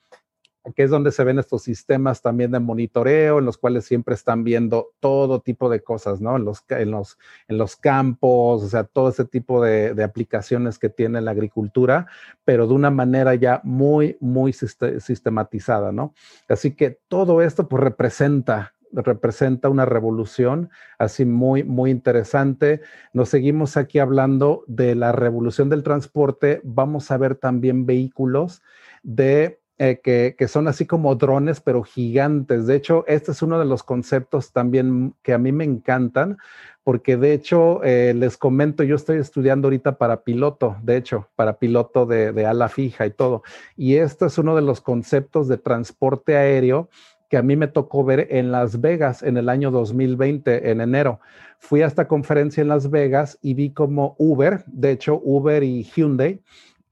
que es donde se ven estos sistemas también de monitoreo, en los cuales siempre están viendo todo tipo de cosas, ¿no? En los, en los, en los campos, o sea, todo ese tipo de, aplicaciones que tiene la agricultura, pero de una manera ya muy, muy sistematizada, ¿no? Así que todo esto pues representa representa una revolución así muy, muy interesante. Nos seguimos aquí hablando de la revolución del transporte. Vamos a ver también vehículos de eh, que, son así como drones, pero gigantes. De hecho, este es uno de los conceptos también que a mí me encantan, porque de hecho, eh, les comento, yo estoy estudiando ahorita para piloto, de hecho, para piloto de, de ala fija y todo. Y este es uno de los conceptos de transporte aéreo que a mí me tocó ver en Las Vegas en el año 2020, en enero. Fui a esta conferencia en Las Vegas y vi como Uber, de hecho, Uber y Hyundai,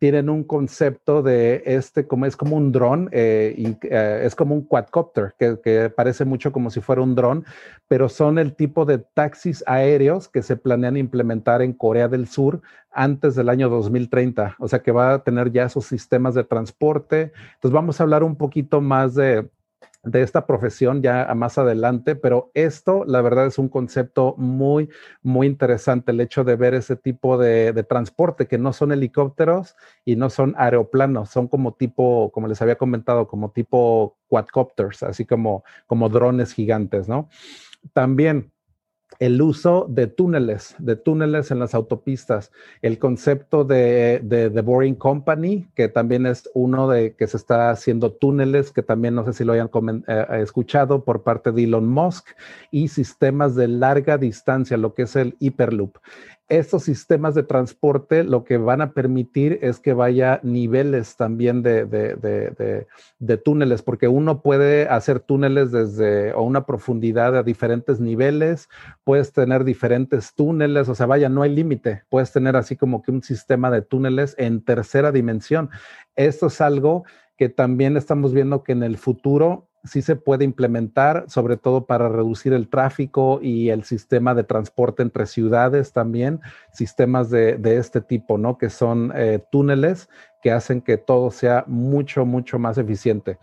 tienen un concepto de este, como es como un dron, eh, eh, es como un quadcopter, que, parece mucho como si fuera un dron, pero son el tipo de taxis aéreos que se planean implementar en Corea del Sur antes del año 2030. O sea que va a tener ya esos sistemas de transporte. Entonces vamos a hablar un poquito más de de esta profesión ya más adelante, pero esto la verdad es un concepto muy, muy interesante, el hecho de ver ese tipo de, transporte que no son helicópteros y no son aeroplanos, son como tipo, como les había comentado, como tipo quadcopters, así como, como drones gigantes, ¿no? También el uso de túneles, de túneles en las autopistas, el concepto de, The Boring Company, que también es uno de que se está haciendo túneles, que también no sé si lo hayan eh, escuchado por parte de Elon Musk, y sistemas de larga distancia, lo que es el Hyperloop. Estos sistemas de transporte lo que van a permitir es que vaya niveles también de, de, túneles, porque uno puede hacer túneles desde o una profundidad a diferentes niveles, puedes tener diferentes túneles, o sea, vaya, no hay límite, puedes tener así como que un sistema de túneles en tercera dimensión. Esto es algo que también estamos viendo que en el futuro sí se puede implementar, sobre todo para reducir el tráfico y el sistema de transporte entre ciudades también, sistemas de, este tipo, ¿no? Que son eh, túneles que hacen que todo sea mucho, mucho más eficiente.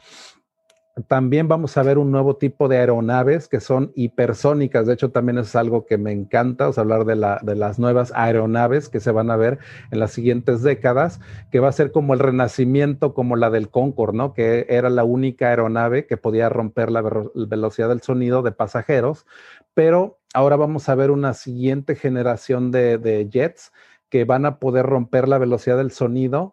También vamos a ver un nuevo tipo de aeronaves que son hipersónicas. De hecho, también es algo que me encanta, o sea, hablar de, las nuevas aeronaves que se van a ver en las siguientes décadas, que va a ser como el renacimiento, como la del Concorde, ¿no? Que era la única aeronave que podía romper la velocidad del sonido de pasajeros. Pero ahora vamos a ver una siguiente generación de jets que van a poder romper la velocidad del sonido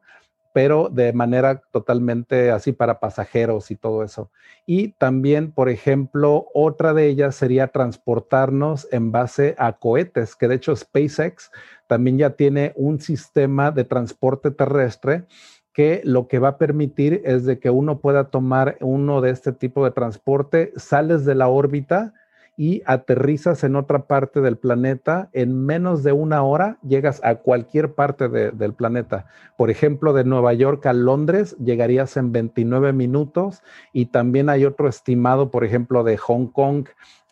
pero de manera totalmente así para pasajeros y todo eso. Y también, por ejemplo, otra de ellas sería transportarnos en base a cohetes, que de hecho SpaceX también ya tiene un sistema de transporte terrestre que lo que va a permitir es de que uno pueda tomar uno de este tipo de transporte, sales de la órbita, y aterrizas en otra parte del planeta, en menos de una hora llegas a cualquier parte del planeta. Por ejemplo, de Nueva York a Londres llegarías en 29 minutos y también hay otro estimado, por ejemplo, de Hong Kong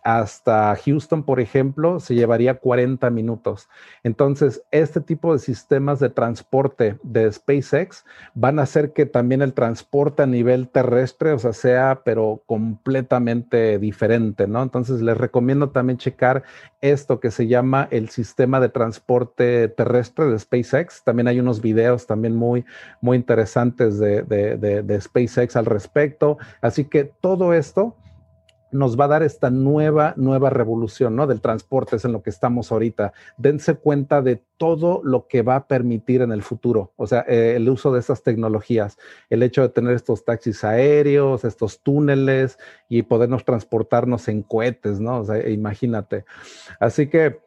hasta Houston, por ejemplo, se llevaría 40 minutos. Entonces, este tipo de sistemas de transporte de SpaceX van a hacer que también el transporte a nivel terrestre, o sea, sea, pero completamente diferente, ¿no? Entonces, les recomiendo también checar esto que se llama el sistema de transporte terrestre de SpaceX. También hay unos videos también muy, muy interesantes de, de SpaceX al respecto. Así que todo esto nos va a dar esta nueva, nueva revolución, ¿no? Del transporte, es en lo que estamos ahorita. Dense cuenta de todo lo que va a permitir en el futuro, o sea, eh, el uso de estas tecnologías, el hecho de tener estos taxis aéreos, estos túneles y podernos transportarnos en cohetes, ¿no? O sea, imagínate. Así que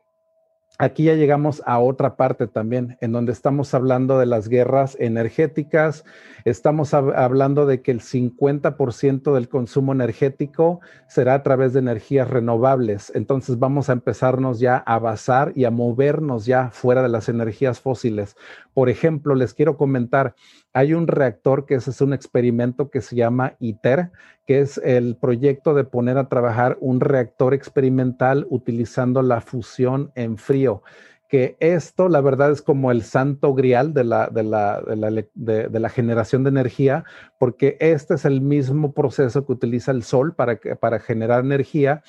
aquí ya llegamos a otra parte también, en donde estamos hablando de las guerras energéticas, estamos hablando de que el 50% del consumo energético será a través de energías renovables. Entonces vamos a empezarnos ya a basar y a movernos ya fuera de las energías fósiles. Por ejemplo, les quiero comentar, hay un reactor que es, un experimento que se llama ITER, que es el proyecto de poner a trabajar un reactor experimental utilizando la fusión en frío que esto, la verdad, es como el santo grial de la, de la, de la, generación de energía, porque este es el mismo proceso que utiliza el sol para, para generar energía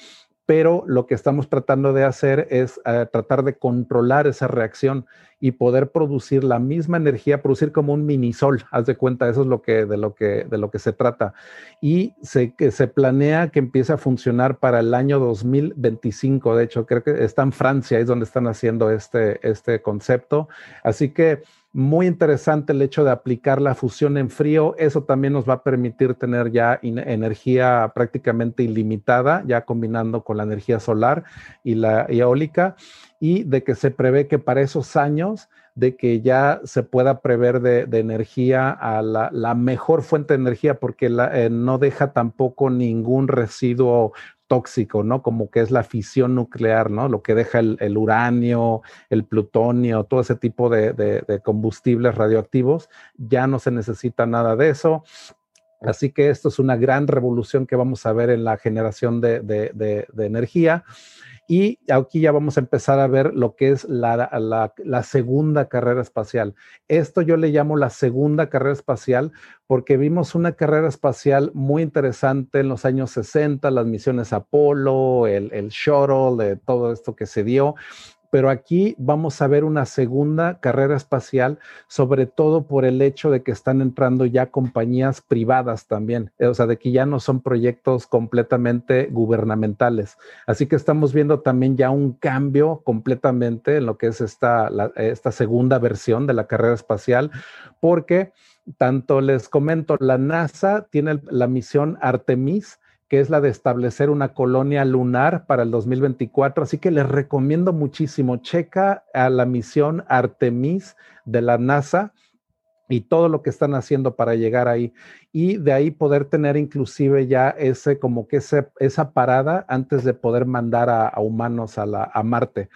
pero lo que estamos tratando de hacer es eh, tratar de controlar esa reacción y poder producir la misma energía, producir como un mini sol, haz de cuenta, eso es lo que, de, lo que, de lo que se trata. Y se, que se planea que empiece a funcionar para el año 2025, de hecho, creo que está en Francia, es donde están haciendo este, este concepto. Así que muy interesante el hecho de aplicar la fusión en frío. Eso también nos va a permitir tener ya energía prácticamente ilimitada, ya combinando con la energía solar y la eólica, y de que se prevé que para esos años de que ya se pueda prever de, energía a la, mejor fuente de energía, porque eh, no deja tampoco ningún residuo tóxico, ¿no? Como que es la fisión nuclear, ¿no? Lo que deja el, uranio, el plutonio, todo ese tipo de, combustibles radioactivos, ya no se necesita nada de eso. Así que esto es una gran revolución que vamos a ver en la generación de energía. Y aquí ya vamos a empezar a ver lo que es la, la, segunda carrera espacial. Esto yo le llamo la segunda carrera espacial porque vimos una carrera espacial muy interesante en los años 60, las misiones Apolo, el, el shuttle, de todo esto que se dio pero aquí vamos a ver una segunda carrera espacial, sobre todo por el hecho de que están entrando ya compañías privadas también, o sea, de que ya no son proyectos completamente gubernamentales. Así que estamos viendo también ya un cambio completamente en lo que es esta, esta segunda versión de la carrera espacial, porque tanto les comento, la NASA tiene la misión Artemis, que es la de establecer una colonia lunar para el 2024. Así que les recomiendo muchísimo, checa a la misión Artemis de la NASA y todo lo que están haciendo para llegar ahí y de ahí poder tener inclusive ya ese como que esa parada antes de poder mandar a, humanos a, la, a Marte.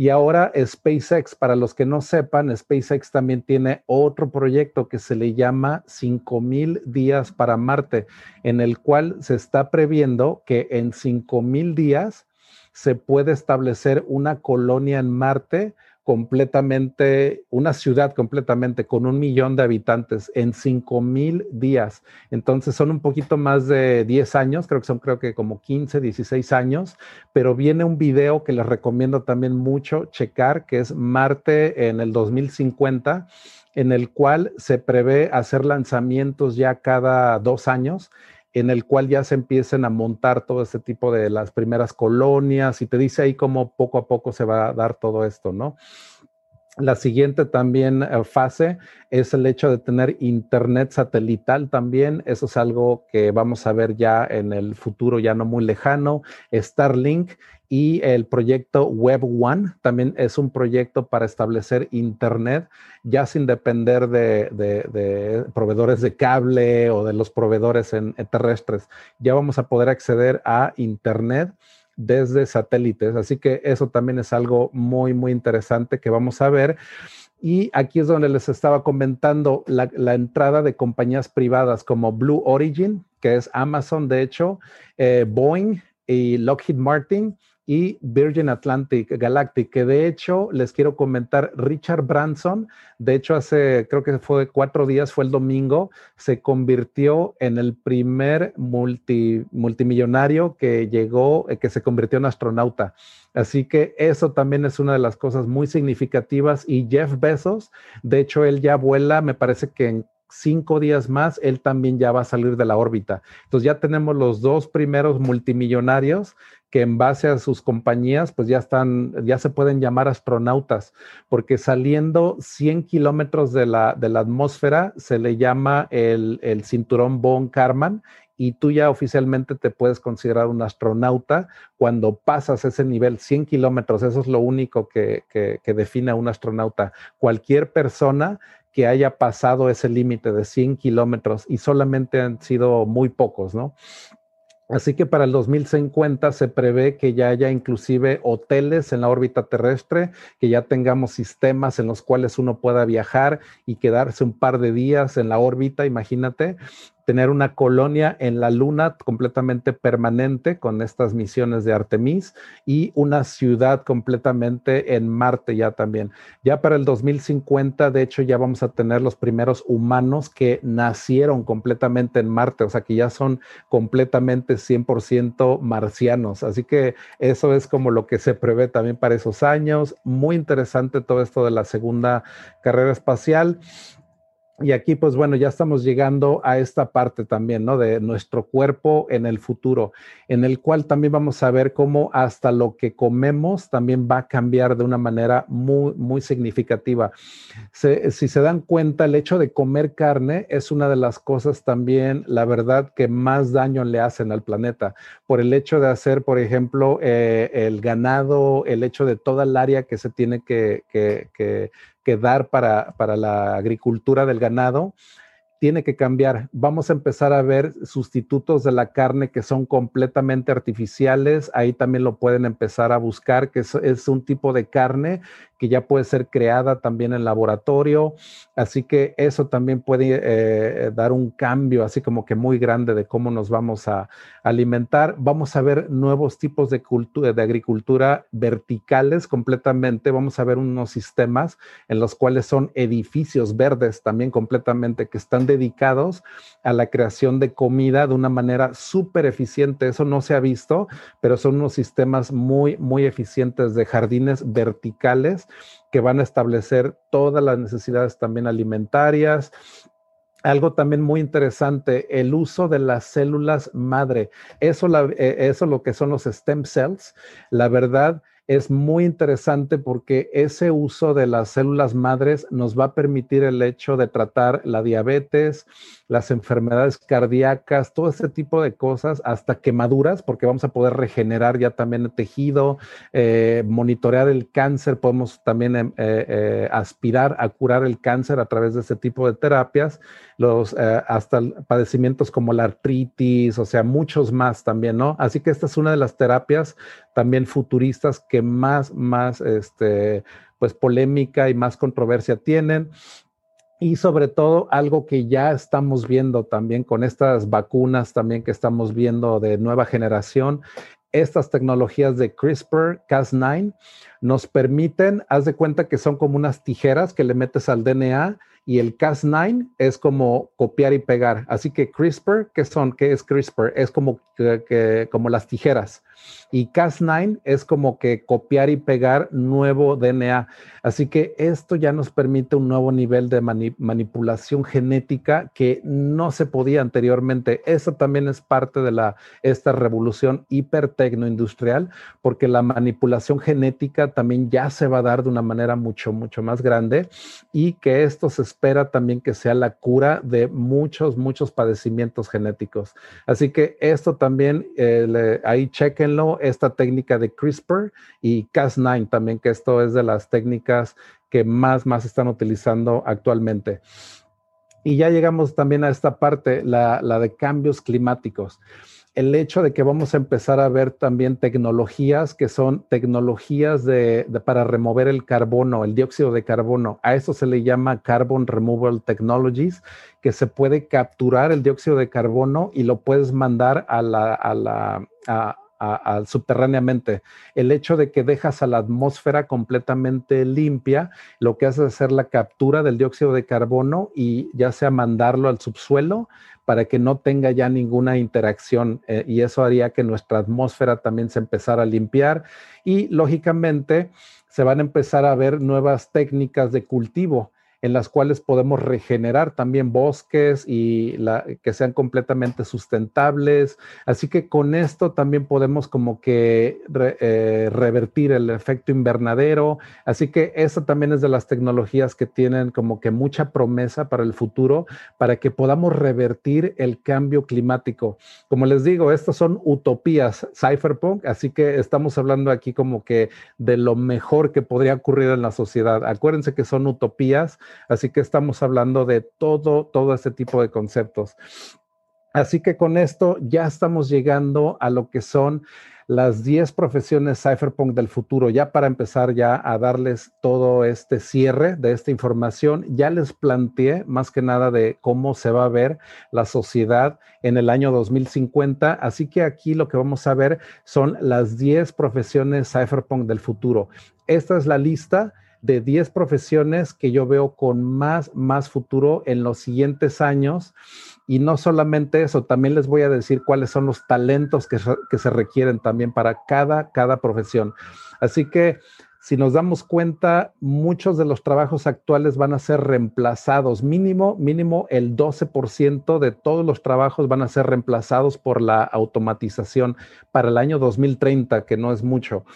Y ahora SpaceX, para los que no sepan, SpaceX también tiene otro proyecto que se le llama 5000 días para Marte, en el cual se está previendo que en 5000 días se puede establecer una colonia en Marte completamente, una ciudad completamente con un millón de habitantes en cinco mil días. Entonces son un poquito más de 10 años, creo que son creo que como 15, 16 años, pero viene un video que les recomiendo también mucho checar, que es Marte en el 2050 en el cual se prevé hacer lanzamientos ya cada dos años en el cual ya se empiecen a montar todo este tipo de las primeras colonias y te dice ahí cómo poco a poco se va a dar todo esto, ¿no? La siguiente también eh, fase es el hecho de tener internet satelital también. Eso es algo que vamos a ver ya en el futuro ya no muy lejano. Starlink y el proyecto Web One también es un proyecto para establecer internet ya sin depender de, proveedores de cable o de los proveedores terrestres. Ya vamos a poder acceder a internet desde satélites. Así que eso también es algo muy, muy interesante que vamos a ver. Y aquí es donde les estaba comentando la, entrada de compañías privadas como Blue Origin, que es Amazon, de hecho, eh, Boeing y Lockheed Martin y Virgin Atlantic Galactic, que de hecho les quiero comentar, Richard Branson, de hecho hace, creo que fue cuatro días, fue el domingo, se convirtió en el primer multi, multimillonario que llegó, eh, que se convirtió en astronauta. Así que eso también es una de las cosas muy significativas. Y Jeff Bezos, de hecho, él ya vuela, me parece que en cinco días más, él también ya va a salir de la órbita. Entonces ya tenemos los dos primeros multimillonarios que en base a sus compañías, pues ya están, ya se pueden llamar astronautas, porque saliendo 100 kilómetros de la, de la atmósfera se le llama el, el cinturón Von Karman y tú ya oficialmente te puedes considerar un astronauta cuando pasas ese nivel, 100 kilómetros, eso es lo único que, que, que define a un astronauta. Cualquier persona que haya pasado ese límite de 100 kilómetros y solamente han sido muy pocos, ¿no? Así que para el 2050 se prevé que ya haya inclusive hoteles en la órbita terrestre, que ya tengamos sistemas en los cuales uno pueda viajar y quedarse un par de días en la órbita, imagínate, tener una colonia en la Luna completamente permanente con estas misiones de Artemis y una ciudad completamente en Marte ya también. Ya para el 2050, de hecho, ya vamos a tener los primeros humanos que nacieron completamente en Marte, o sea que ya son completamente 100% marcianos. Así que eso es como lo que se prevé también para esos años. Muy interesante todo esto de la segunda carrera espacial. Y aquí, pues bueno, ya estamos llegando a esta parte también, ¿no? De nuestro cuerpo en el futuro, en el cual también vamos a ver cómo hasta lo que comemos también va a cambiar de una manera muy, muy significativa. si se dan cuenta, el hecho de comer carne es una de las cosas también, la verdad, que más daño le hacen al planeta, por el hecho de hacer, por ejemplo, eh, el ganado, el hecho de toda el área que se tiene que, dar para, para la agricultura del ganado tiene que cambiar. Vamos a empezar a ver sustitutos de la carne que son completamente artificiales. Ahí también lo pueden empezar a buscar, que es, un tipo de carne que ya puede ser creada también en laboratorio. Así que eso también puede eh, dar un cambio así como que muy grande de cómo nos vamos a alimentar. Vamos a ver nuevos tipos de, cultura, de agricultura verticales completamente. Vamos a ver unos sistemas en los cuales son edificios verdes también completamente que están dedicados a la creación de comida de una manera súper eficiente. Eso no se ha visto, pero son unos sistemas muy, muy eficientes de jardines verticales que van a establecer todas las necesidades también alimentarias. Algo también muy interesante, el uso de las células madre. Eso, la, eh, eso lo que son los stem cells, la verdad es muy interesante porque ese uso de las células madres nos va a permitir el hecho de tratar la diabetes, las enfermedades cardíacas, todo ese tipo de cosas, hasta quemaduras, porque vamos a poder regenerar ya también el tejido, eh, monitorear el cáncer, podemos también eh, eh, aspirar a curar el cáncer a través de ese tipo de terapias, los, hasta padecimientos como la artritis, o sea, muchos más también, ¿no? Así que esta es una de las terapias también futuristas que más, más, este, pues polémica y más controversia tienen. Y sobre todo algo que ya estamos viendo también con estas vacunas también que estamos viendo de nueva generación, estas tecnologías de CRISPR, Cas9, nos permiten, haz de cuenta que son como unas tijeras que le metes al DNA y el Cas9 es como copiar y pegar. Así que CRISPR, ¿qué son? ¿Qué es CRISPR? Es como, como las tijeras. Y Cas9 es como que copiar y pegar nuevo DNA. Así que esto ya nos permite un nuevo nivel de manipulación genética que no se podía anteriormente. Eso también es parte de la, esta revolución hipertecnoindustrial, porque la manipulación genética también ya se va a dar de una manera mucho, mucho más grande y que esto se espera también que sea la cura de muchos, muchos padecimientos genéticos. Así que esto también, eh, ahí chequenlo, esta técnica de CRISPR y Cas9 también, que esto es de las técnicas que más, más están utilizando actualmente. Y ya llegamos también a esta parte, la, la de cambios climáticos el hecho de que vamos a empezar a ver también tecnologías que son tecnologías de, para remover el carbono, el dióxido de carbono. A eso se le llama Carbon Removal Technologies, que se puede capturar el dióxido de carbono y lo puedes mandar a la, a la, subterráneamente. El hecho de que dejas a la atmósfera completamente limpia, lo que hace es hacer la captura del dióxido de carbono y ya sea mandarlo al subsuelo para que no tenga ya ninguna interacción eh, y eso haría que nuestra atmósfera también se empezara a limpiar y lógicamente se van a empezar a ver nuevas técnicas de cultivo en las cuales podemos regenerar también bosques y que sean completamente sustentables. Así que con esto también podemos como que eh, revertir el efecto invernadero. Así que esa también es de las tecnologías que tienen como que mucha promesa para el futuro, para que podamos revertir el cambio climático. Como les digo, estas son utopías cypherpunk, así que estamos hablando aquí como que de lo mejor que podría ocurrir en la sociedad. Acuérdense que son utopías Así que estamos hablando de todo, todo este tipo de conceptos. Así que con esto ya estamos llegando a lo que son las 10 profesiones cypherpunk del futuro. Ya para empezar ya a darles todo este cierre de esta información, ya les planteé más que nada de cómo se va a ver la sociedad en el año 2050. Así que aquí lo que vamos a ver son las 10 profesiones cypherpunk del futuro. Esta es la lista de 10 profesiones que yo veo con más, más futuro en los siguientes años. Y no solamente eso, también les voy a decir cuáles son los talentos que, se requieren también para cada, cada profesión. Así que si nos damos cuenta, muchos de los trabajos actuales van a ser reemplazados, mínimo, mínimo el 12% de todos los trabajos van a ser reemplazados por la automatización para el año 2030, que no es mucho.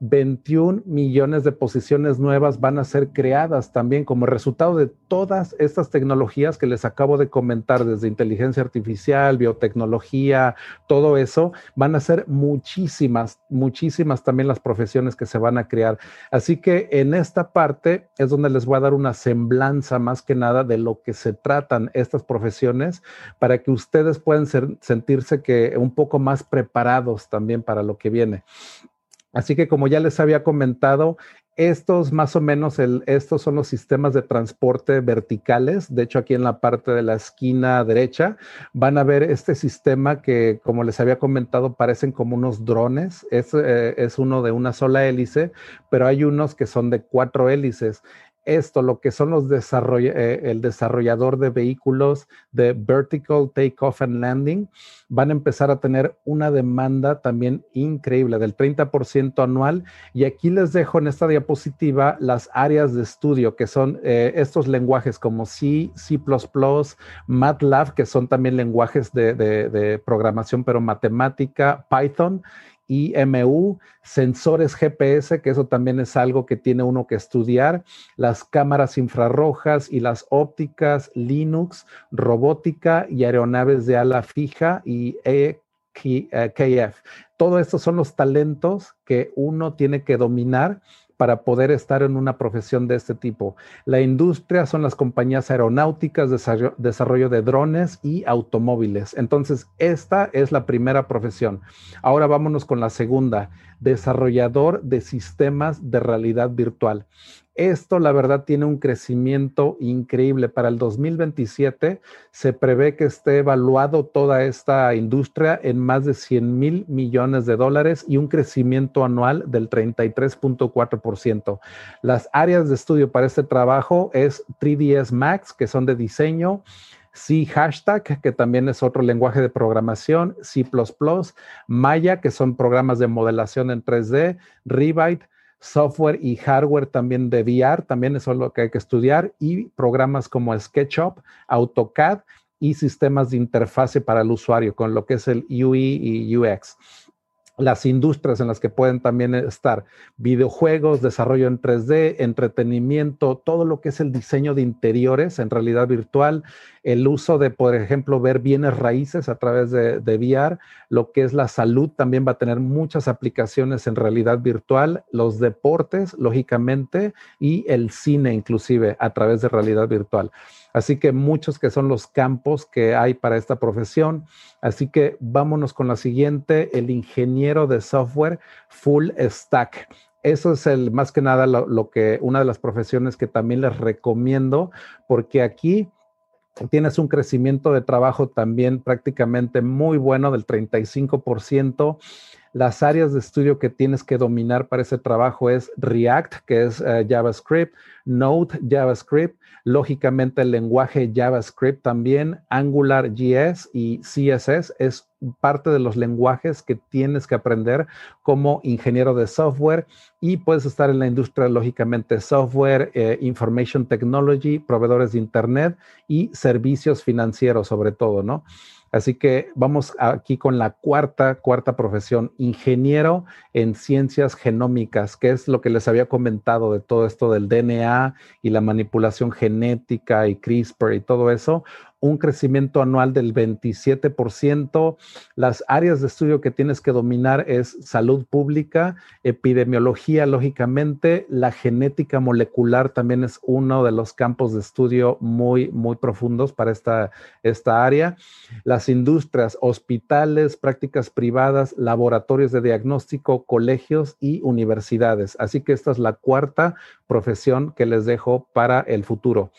21 millones de posiciones nuevas van a ser creadas también como resultado de todas estas tecnologías que les acabo de comentar, desde inteligencia artificial, biotecnología, todo eso, van a ser muchísimas, muchísimas también las profesiones que se van a crear. Así que en esta parte es donde les voy a dar una semblanza más que nada de lo que se tratan estas profesiones para que ustedes puedan sentirse que un poco más preparados también para lo que viene. Así que como ya les había comentado, estos más o menos, estos son los sistemas de transporte verticales. De hecho, aquí en la parte de la esquina derecha van a ver este sistema que, como les había comentado, parecen como unos drones. Es, eh, es uno de una sola hélice, pero hay unos que son de cuatro hélices esto, lo que son los eh, el desarrollador de vehículos de vertical takeoff and landing, van a empezar a tener una demanda también increíble del 30% anual. Y aquí les dejo en esta diapositiva las áreas de estudio, que son eh, estos lenguajes como C, C++, MATLAB, que son también lenguajes de programación, pero matemática, Python IMU, sensores GPS, que eso también es algo que tiene uno que estudiar, las cámaras infrarrojas y las ópticas, Linux, robótica y aeronaves de ala fija y EKF. Todo esto son los talentos que uno tiene que dominar para poder estar en una profesión de este tipo. La industria son las compañías aeronáuticas, desarrollo, de drones y automóviles. Entonces, esta es la primera profesión. Ahora vámonos con la segunda, desarrollador de sistemas de realidad virtual. Esto, la verdad, tiene un crecimiento increíble. Para el 2027 se prevé que esté evaluado toda esta industria en más de 100 mil millones de dólares y un crecimiento anual del 33.4%. Las áreas de estudio para este trabajo es 3ds Max, que son de diseño, C hashtag, que también es otro lenguaje de programación, C++, Maya, que son programas de modelación en 3D, Revite, software y hardware también de VR, también eso es lo que hay que estudiar, y programas como SketchUp, AutoCAD y sistemas de interfase para el usuario, con lo que es el UI y UX las industrias en las que pueden también estar videojuegos, desarrollo en 3D, entretenimiento, todo lo que es el diseño de interiores en realidad virtual, el uso de, por ejemplo, ver bienes raíces a través de, de, VR, lo que es la salud también va a tener muchas aplicaciones en realidad virtual, los deportes, lógicamente, y el cine inclusive a través de realidad virtual. Así que muchos que son los campos que hay para esta profesión. Así que vámonos con la siguiente, el ingeniero de software full stack. Eso es el más que nada lo, que una de las profesiones que también les recomiendo, porque aquí tienes un crecimiento de trabajo también prácticamente muy bueno del 35%. Las áreas de estudio que tienes que dominar para ese trabajo es React, que es eh, JavaScript, Node, JavaScript, lógicamente el lenguaje JavaScript también, Angular JS y CSS es parte de los lenguajes que tienes que aprender como ingeniero de software y puedes estar en la industria, lógicamente, software, eh, information technology, proveedores de Internet y servicios financieros sobre todo, ¿no? Así que vamos aquí con la cuarta, cuarta profesión, ingeniero en ciencias genómicas, que es lo que les había comentado de todo esto del DNA y la manipulación genética y CRISPR y todo eso un crecimiento anual del 27%. Las áreas de estudio que tienes que dominar es salud pública, epidemiología, lógicamente, la genética molecular también es uno de los campos de estudio muy, muy profundos para esta, esta área. Las industrias, hospitales, prácticas privadas, laboratorios de diagnóstico, colegios y universidades. Así que esta es la cuarta profesión que les dejo para el futuro.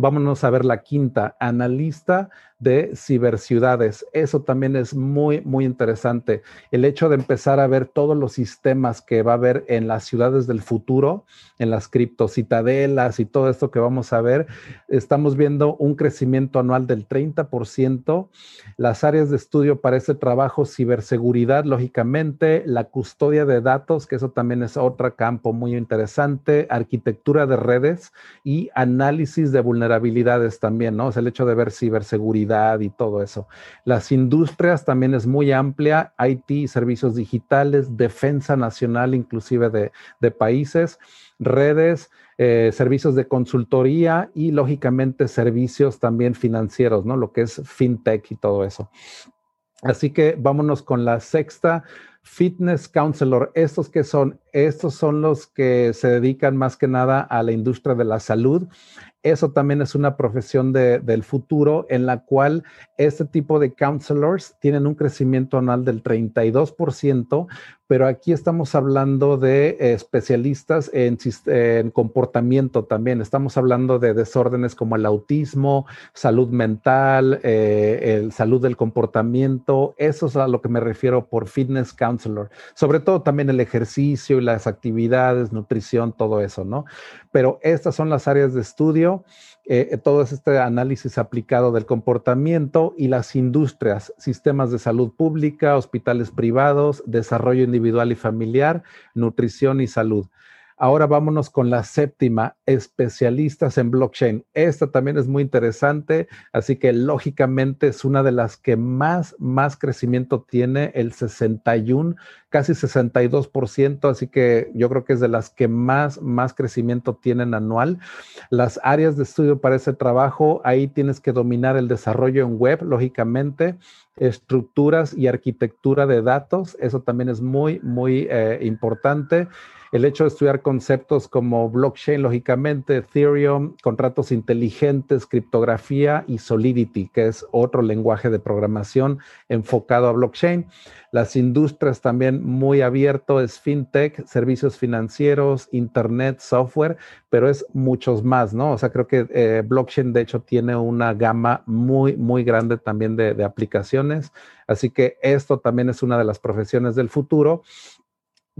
Vámonos a ver la quinta, analista de ciberciudades. Eso también es muy, muy interesante. El hecho de empezar a ver todos los sistemas que va a haber en las ciudades del futuro, en las criptocitadelas y todo esto que vamos a ver, estamos viendo un crecimiento anual del 30%. Las áreas de estudio para ese trabajo, ciberseguridad, lógicamente, la custodia de datos, que eso también es otro campo muy interesante, arquitectura de redes y análisis de vulnerabilidades también, ¿no? Es el hecho de ver ciberseguridad y todo eso. Las industrias también es muy amplia, IT, servicios digitales, defensa nacional inclusive de, países, redes, eh, servicios de consultoría y lógicamente servicios también financieros, ¿no? Lo que es fintech y todo eso. Así que vámonos con la sexta, Fitness Counselor. ¿Estos que son? Estos son los que se dedican más que nada a la industria de la salud eso también es una profesión del futuro en la cual este tipo de counselors tienen un crecimiento anual del 32%, pero aquí estamos hablando de especialistas en, comportamiento también. Estamos hablando de desórdenes como el autismo, salud mental, eh, el salud del comportamiento. Eso es a lo que me refiero por fitness counselor. Sobre todo también el ejercicio y las actividades, nutrición, todo eso, ¿no? Pero estas son las áreas de estudio. Eh, todo este análisis aplicado del comportamiento y las industrias, sistemas de salud pública, hospitales privados, desarrollo individual y familiar, nutrición y salud. Ahora vámonos con la séptima, especialistas en blockchain. Esta también es muy interesante, así que lógicamente es una de las que más, más crecimiento tiene, el 61, casi 62%, así que yo creo que es de las que más, más crecimiento tienen anual. Las áreas de estudio para ese trabajo, ahí tienes que dominar el desarrollo en web, lógicamente, estructuras y arquitectura de datos, eso también es muy, muy eh, importante el hecho de estudiar conceptos como blockchain, lógicamente, Ethereum, contratos inteligentes, criptografía y Solidity, que es otro lenguaje de programación enfocado a blockchain. Las industrias también muy abierto es fintech, servicios financieros, internet, software, pero es muchos más, ¿no? O sea, creo que eh, blockchain de hecho tiene una gama muy, muy grande también de, de aplicaciones. Así que esto también es una de las profesiones del futuro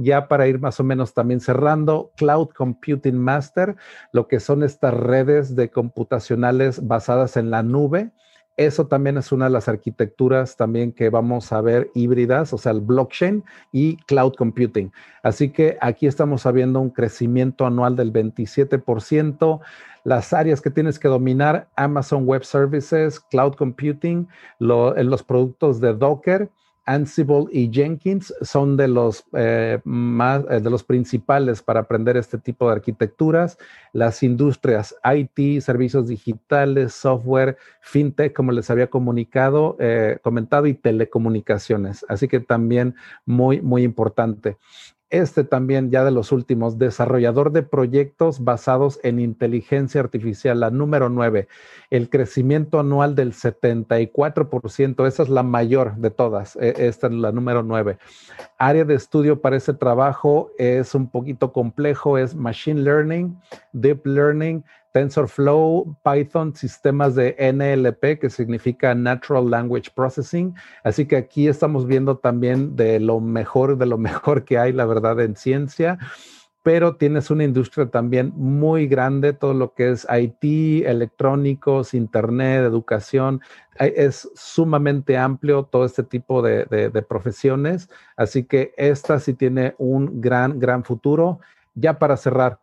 ya para ir más o menos también cerrando, Cloud Computing Master, lo que son estas redes de computacionales basadas en la nube. Eso también es una de las arquitecturas también que vamos a ver híbridas, o sea, el blockchain y cloud computing. Así que aquí estamos viendo un crecimiento anual del 27%. Las áreas que tienes que dominar, Amazon Web Services, cloud computing, los productos de Docker, Ansible y Jenkins son de los, eh, más, eh, de los principales para aprender este tipo de arquitecturas. Las industrias IT, servicios digitales, software, fintech, como les había comunicado, eh, comentado, y telecomunicaciones. Así que también muy, muy importante este también ya de los últimos, desarrollador de proyectos basados en inteligencia artificial, la número 9, el crecimiento anual del 74%, esa es la mayor de todas, e, esta es la número 9. Área de estudio para ese trabajo es un poquito complejo, es Machine Learning, Deep Learning, TensorFlow, Python, sistemas de NLP, que significa Natural Language Processing. Así que aquí estamos viendo también de lo mejor, de lo [laughs] mejor que hay, la verdad, en ciencia. Pero tienes una industria también muy grande, todo lo que es IT, electrónicos, Internet, educación. Es sumamente amplio todo este tipo de, de profesiones. Así que esta sí tiene un gran, gran futuro. Ya para cerrar,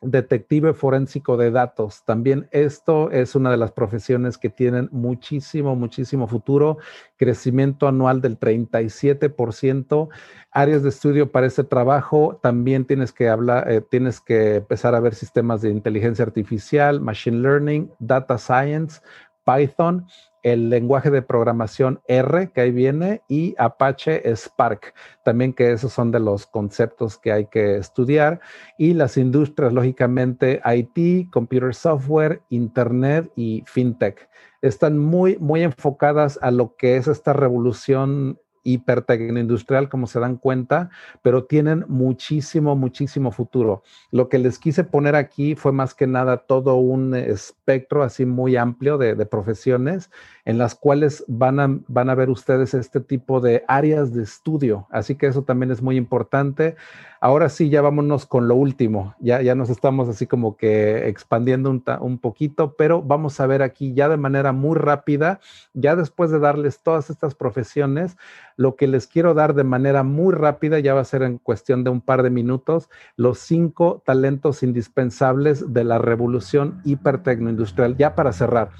detective forénsico de datos. También esto es una de las profesiones que tienen muchísimo, muchísimo futuro, crecimiento anual del 37%, áreas de estudio para ese trabajo, también tienes que hablar, eh, tienes que empezar a ver sistemas de inteligencia artificial, machine learning, data science, Python el lenguaje de programación R que ahí viene y Apache Spark, también que esos son de los conceptos que hay que estudiar. Y las industrias, lógicamente, IT, computer software, Internet y FinTech. Están muy, muy enfocadas a lo que es esta revolución hipertecnoindustrial, como se dan cuenta, pero tienen muchísimo, muchísimo futuro. Lo que les quise poner aquí fue más que nada todo un espectro así muy amplio de, de profesiones en las cuales van a, van a ver ustedes este tipo de áreas de estudio. Así que eso también es muy importante. Ahora sí, ya vámonos con lo último. Ya, ya nos estamos así como que expandiendo un, un poquito, pero vamos a ver aquí ya de manera muy rápida, ya después de darles todas estas profesiones, lo que les quiero dar de manera muy rápida, ya va a ser en cuestión de un par de minutos, los cinco talentos indispensables de la revolución hipertecnoindustrial. Ya para cerrar,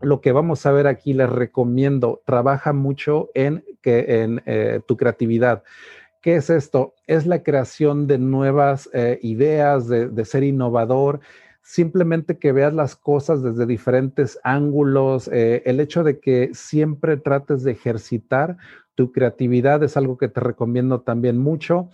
lo que vamos a ver aquí, les recomiendo, trabaja mucho en, que, en eh, tu creatividad. ¿Qué es esto? Es la creación de nuevas eh, ideas, de, ser innovador, simplemente que veas las cosas desde diferentes ángulos, eh, el hecho de que siempre trates de ejercitar tu creatividad es algo que te recomiendo también mucho.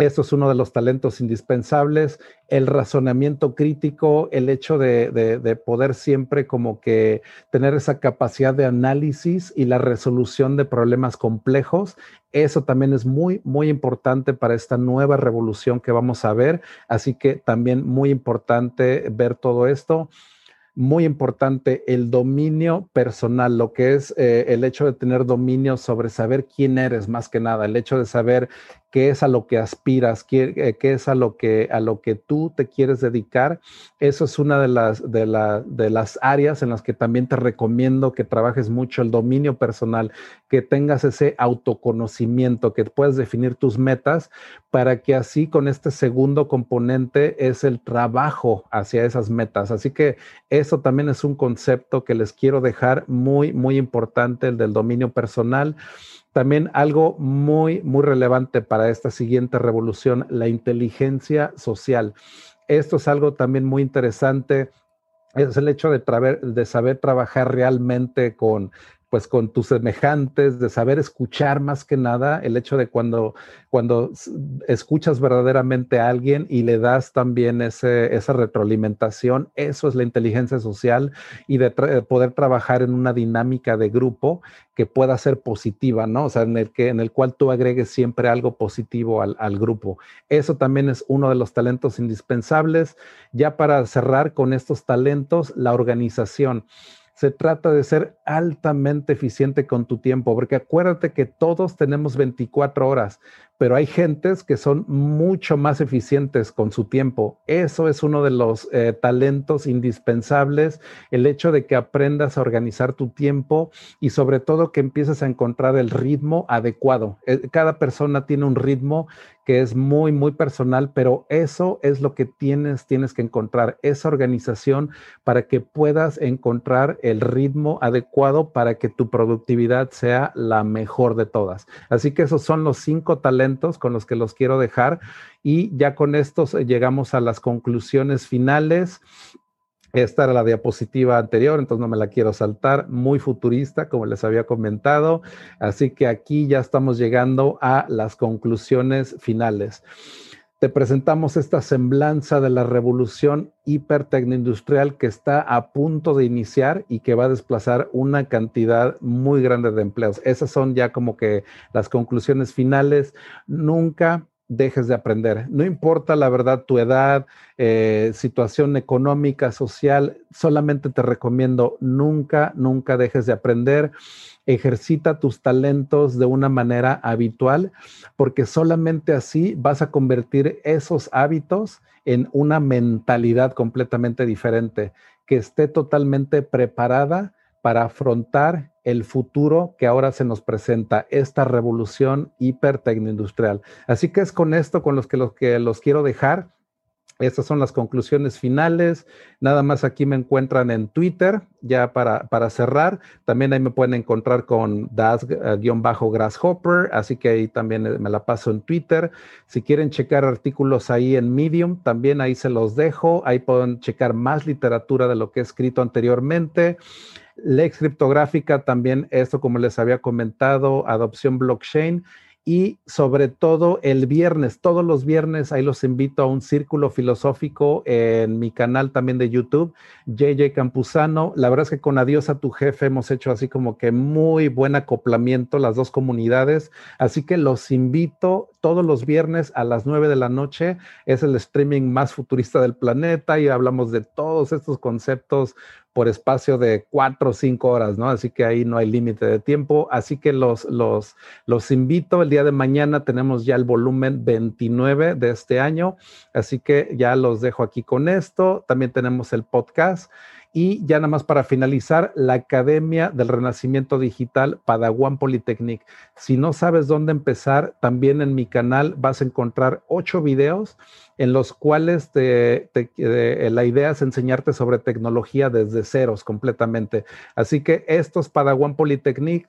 Eso es uno de los talentos indispensables, el razonamiento crítico, el hecho de, poder siempre como que tener esa capacidad de análisis y la resolución de problemas complejos. Eso también es muy, muy importante para esta nueva revolución que vamos a ver. Así que también muy importante ver todo esto muy importante el dominio personal, lo que es eh, el hecho de tener dominio sobre saber quién eres más que nada, el hecho de saber qué es a lo que aspiras, qué, qué, es a lo que, a lo que tú te quieres dedicar. Eso es una de las, de, la, de las áreas en las que también te recomiendo que trabajes mucho el dominio personal, que tengas ese autoconocimiento, que puedas definir tus metas para que así con este segundo componente es el trabajo hacia esas metas. Así que eso también es un concepto que les quiero dejar muy, muy importante, el del dominio personal. También algo muy, muy relevante para esta siguiente revolución, la inteligencia social. Esto es algo también muy interesante es el hecho de, de, saber trabajar realmente con pues con tus semejantes, de saber escuchar más que nada, el hecho de cuando, cuando escuchas verdaderamente a alguien y le das también ese, esa retroalimentación, eso es la inteligencia social y de poder trabajar en una dinámica de grupo que pueda ser positiva, ¿no? O sea, en el, que, en el cual tú agregues siempre algo positivo al grupo. Eso también es uno de los talentos indispensables. Ya para cerrar con estos talentos, la organización se trata de ser altamente eficiente con tu tiempo, porque acuérdate que todos tenemos 24 horas, pero hay gentes que son mucho más eficientes con su tiempo. Eso es uno de los eh, talentos indispensables, el hecho de que aprendas a organizar tu tiempo y sobre todo que empieces a encontrar el ritmo adecuado. Eh, cada persona tiene un ritmo que es muy, muy personal, pero eso es lo que tienes, tienes que encontrar, esa organización para que puedas encontrar el ritmo adecuado para que tu productividad sea la mejor de todas. Así que esos son los cinco talentos con los que los quiero dejar y ya con estos llegamos a las conclusiones finales. Esta era la diapositiva anterior, entonces no me la quiero saltar, muy futurista, como les había comentado. Así que aquí ya estamos llegando a las conclusiones finales. Te presentamos esta semblanza de la revolución hipertecnoindustrial que está a punto de iniciar y que va a desplazar una cantidad muy grande de empleos. Esas son ya como que las conclusiones finales. Nunca dejes de aprender. No importa la verdad tu edad, eh, situación económica, social, solamente te recomiendo nunca, nunca dejes de aprender. Ejercita tus talentos de una manera habitual, porque solamente así vas a convertir esos hábitos en una mentalidad completamente diferente, que esté totalmente preparada para afrontar el futuro que ahora se nos presenta, esta revolución hipertecnoindustrial. Así que es con esto con los que los, que los quiero dejar. Estas son las conclusiones finales. Nada más aquí me encuentran en Twitter, ya para, para cerrar. También ahí me pueden encontrar con Das-Grasshopper, así que ahí también me la paso en Twitter. Si quieren checar artículos ahí en Medium, también ahí se los dejo. Ahí pueden checar más literatura de lo que he escrito anteriormente. Lex criptográfica, también esto como les había comentado, adopción blockchain y sobre todo el viernes, todos los viernes, ahí los invito a un círculo filosófico en mi canal también de YouTube, JJ Campuzano. La verdad es que con Adiós a tu jefe hemos hecho así como que muy buen acoplamiento las dos comunidades, así que los invito todos los viernes a las 9 de la noche. Es el streaming más futurista del planeta y hablamos de todos estos conceptos por espacio de cuatro o cinco horas, ¿no? Así que ahí no hay límite de tiempo. Así que los, los, los invito. El día de mañana tenemos ya el volumen 29 de este año. Así que ya los dejo aquí con esto. También tenemos el podcast. Y ya nada más para finalizar, la Academia del Renacimiento Digital Padawan Polytechnic. Si no sabes dónde empezar, también en mi canal vas a encontrar ocho videos en los cuales la idea es enseñarte sobre tecnología desde ceros completamente. Así que estos Padawan Polytechnic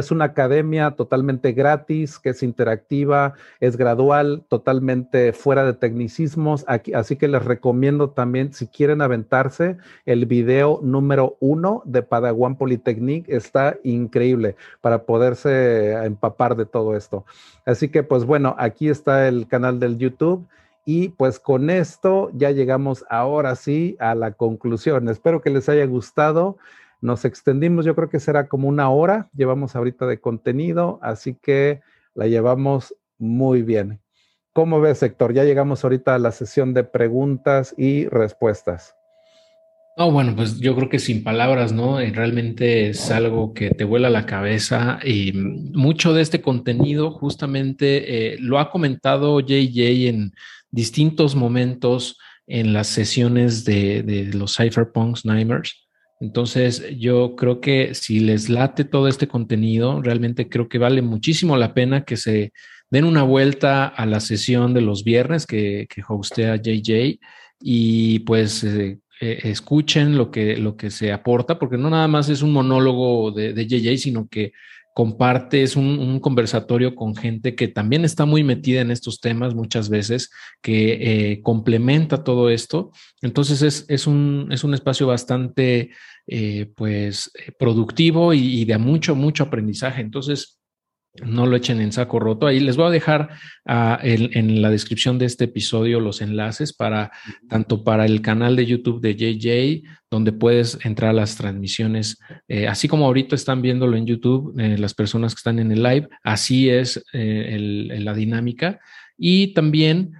es una academia totalmente gratis, que es interactiva, es gradual, totalmente fuera de tecnicismos. así que les recomiendo también, si quieren aventarse, el video número uno de Padawan Polytechnic está increíble para poderse empapar de todo esto. Así que, pues bueno, aquí está el canal del YouTube. Y pues con esto ya llegamos ahora sí a la conclusión. Espero que les haya gustado. Nos extendimos, yo creo que será como una hora, llevamos ahorita de contenido, así que la llevamos muy bien. ¿Cómo ves, Héctor? Ya llegamos ahorita a la sesión de preguntas y respuestas. No, bueno, pues yo creo que sin palabras, ¿no? Eh, realmente es algo que te vuela la cabeza y mucho de este contenido justamente eh, lo ha comentado JJ en distintos momentos en las sesiones de, los Cypherpunks Nightmares. Entonces, yo creo que si les late todo este contenido, realmente creo que vale muchísimo la pena que se den una vuelta a la sesión de los viernes que, hostea JJ y pues eh, eh, escuchen lo que, lo que se aporta, porque no nada más es un monólogo de, de JJ, sino que compartes un, un, conversatorio con gente que también está muy metida en estos temas muchas veces, que eh, complementa todo esto. Entonces es, es, un, es un espacio bastante eh, pues productivo y, y, de mucho, mucho aprendizaje. Entonces, no lo echen en saco roto. Ahí les voy a dejar uh, en, en, la descripción de este episodio los enlaces para tanto para el canal de YouTube de JJ, donde puedes entrar a las transmisiones, eh, así como ahorita están viéndolo en YouTube, eh, las personas que están en el live, así es eh, el, la dinámica. Y también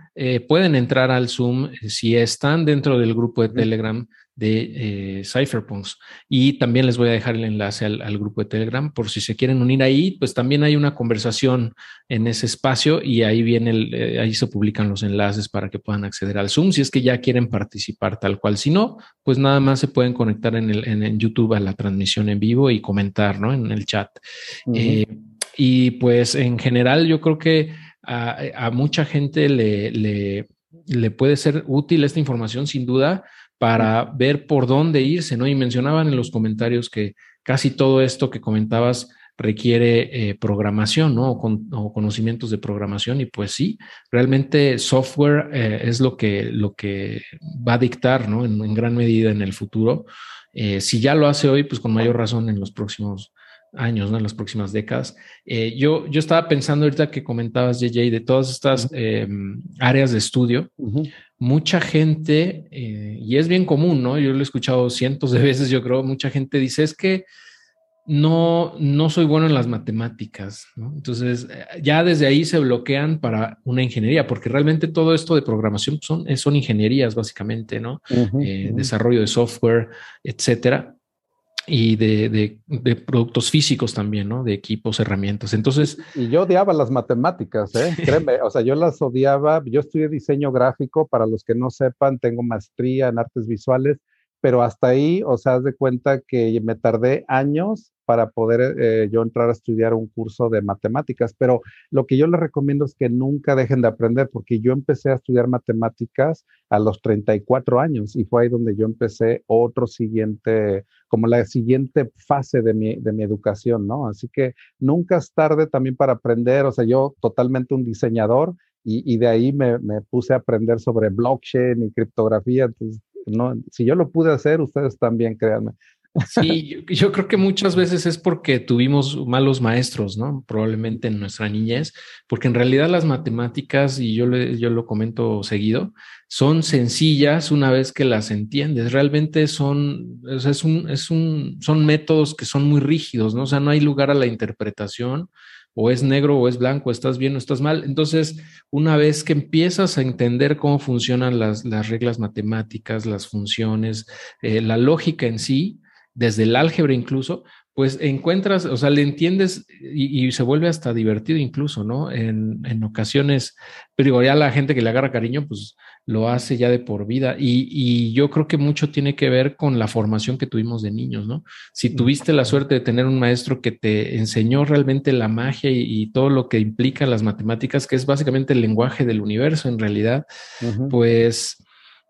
pueden entrar al Zoom si están dentro del grupo de Telegram de eh, Cypherpunks. Y también les voy a dejar el enlace al, al, grupo de Telegram por si se quieren unir ahí, pues también hay una conversación en ese espacio y ahí viene el, eh, ahí se publican los enlaces para que puedan acceder al Zoom si es que ya quieren participar tal cual. Si no, pues nada más se pueden conectar en, el, en, en YouTube a la transmisión en vivo y comentar, ¿no? En el chat. Uh -huh. eh, y pues en general yo creo que a, a mucha gente le, le, le puede ser útil esta información sin duda para ver por dónde irse, ¿no? Y mencionaban en los comentarios que casi todo esto que comentabas requiere eh, programación, ¿no? O, con, o, conocimientos de programación y pues sí, realmente software eh, es lo que, lo que va a dictar, ¿no? En, en gran medida en el futuro. Eh, si ya lo hace hoy, pues con mayor razón en los próximos años, ¿no? En las próximas décadas. Yo, yo estaba pensando ahorita que comentabas, JJ, de todas estas eh, áreas de estudio, uh -huh. Mucha gente, eh, y es bien común, ¿no? Yo lo he escuchado cientos de veces, yo creo, mucha gente dice, es que no, no soy bueno en las matemáticas, ¿no? Entonces, ya desde ahí se bloquean para una ingeniería, porque realmente todo esto de programación son, son ingenierías, básicamente, ¿no? Uh -huh. Desarrollo de software, etcétera y de, de, de, productos físicos también, ¿no? De equipos, herramientas. Entonces. Y yo odiaba las matemáticas, ¿eh? Créeme, o sea, yo las odiaba. Yo estudié diseño gráfico, para los que no sepan, tengo maestría en artes visuales, pero hasta ahí, o sea, haz de cuenta que me tardé años para poder eh, yo entrar a estudiar un curso de matemáticas, pero lo que yo les recomiendo es que nunca dejen de aprender, porque yo empecé a estudiar matemáticas a los 34 años y fue ahí donde yo empecé otro siguiente, como la siguiente fase de mi, de mi educación, ¿no? Así que nunca es tarde también para aprender, o sea, yo totalmente un diseñador y, de ahí me, me, puse a aprender sobre blockchain y criptografía, entonces, no, si yo lo pude hacer, ustedes también, créanme. Sí, [laughs] yo, yo, creo que muchas veces es porque tuvimos malos maestros, ¿no? Probablemente en nuestra niñez, porque en realidad las matemáticas, y yo, le, yo lo comento seguido, son sencillas una vez que las entiendes. Realmente son, sea, es un, es un, son métodos que son muy rígidos, ¿no? O sea, no hay lugar a la interpretación o es negro o es blanco, estás bien o estás mal. Entonces, una vez que empiezas a entender cómo funcionan las, las reglas matemáticas, las funciones, eh, la lógica en sí, desde el álgebra incluso, pues encuentras, o sea, le entiendes y, y se vuelve hasta divertido incluso, ¿no? En, en, ocasiones, pero ya la gente que le agarra cariño, pues lo hace ya de por vida. Y, y, yo creo que mucho tiene que ver con la formación que tuvimos de niños, ¿no? Si tuviste la suerte de tener un maestro que te enseñó realmente la magia y, y todo lo que implica las matemáticas, que es básicamente el lenguaje del universo en realidad, uh -huh. pues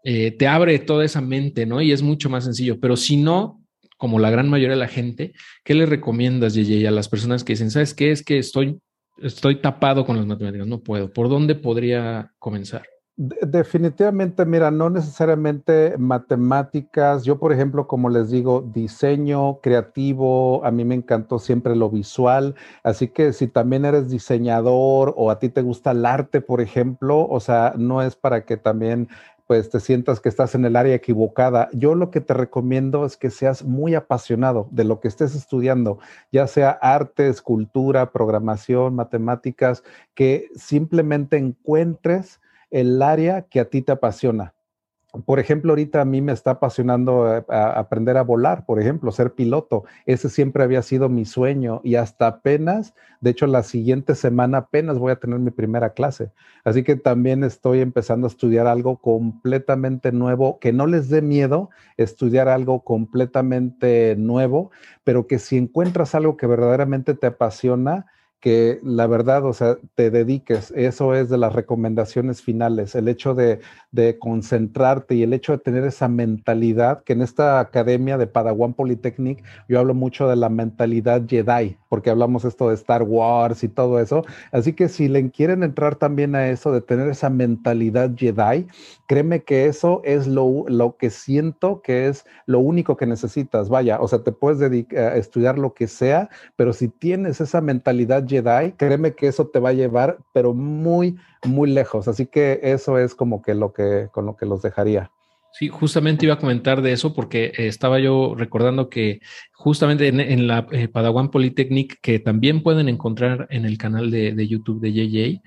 eh, te abre toda esa mente, ¿no? Y es mucho más sencillo. Pero si no, como la gran mayoría de la gente, ¿qué le recomiendas, JJ, a las personas que dicen, ¿sabes qué? Es que estoy, estoy tapado con las matemáticas, no puedo. ¿Por dónde podría comenzar? Definitivamente, mira, no necesariamente matemáticas. Yo, por ejemplo, como les digo, diseño creativo, a mí me encantó siempre lo visual. Así que si también eres diseñador o a ti te gusta el arte, por ejemplo, o sea, no es para que también pues te sientas que estás en el área equivocada. Yo lo que te recomiendo es que seas muy apasionado de lo que estés estudiando, ya sea arte, escultura, programación, matemáticas, que simplemente encuentres el área que a ti te apasiona. Por ejemplo, ahorita a mí me está apasionando eh, aprender a volar, por ejemplo, ser piloto. Ese siempre había sido mi sueño y hasta apenas, de hecho, la siguiente semana apenas voy a tener mi primera clase. Así que también estoy empezando a estudiar algo completamente nuevo, que no les dé miedo estudiar algo completamente nuevo, pero que si encuentras algo que verdaderamente te apasiona, que la verdad, o sea, te dediques. Eso es de las recomendaciones finales, el hecho de, concentrarte y el hecho de tener esa mentalidad, que en esta academia de Padawan Polytechnic yo hablo mucho de la mentalidad Jedi, porque hablamos esto de Star Wars y todo eso. Así que si le quieren entrar también a eso de tener esa mentalidad Jedi, créeme que eso es lo, lo que siento que es lo único que necesitas. Vaya, o sea, te puedes dedicar a estudiar lo que sea, pero si tienes esa mentalidad Jedi, Jedi, créeme que eso te va a llevar, pero muy, muy lejos. Así que eso es como que lo que, con lo que los dejaría. Sí, justamente iba a comentar de eso porque eh, estaba yo recordando que justamente en, la eh, Padawan Polytechnic, que también pueden encontrar en el canal de, de YouTube de JJ,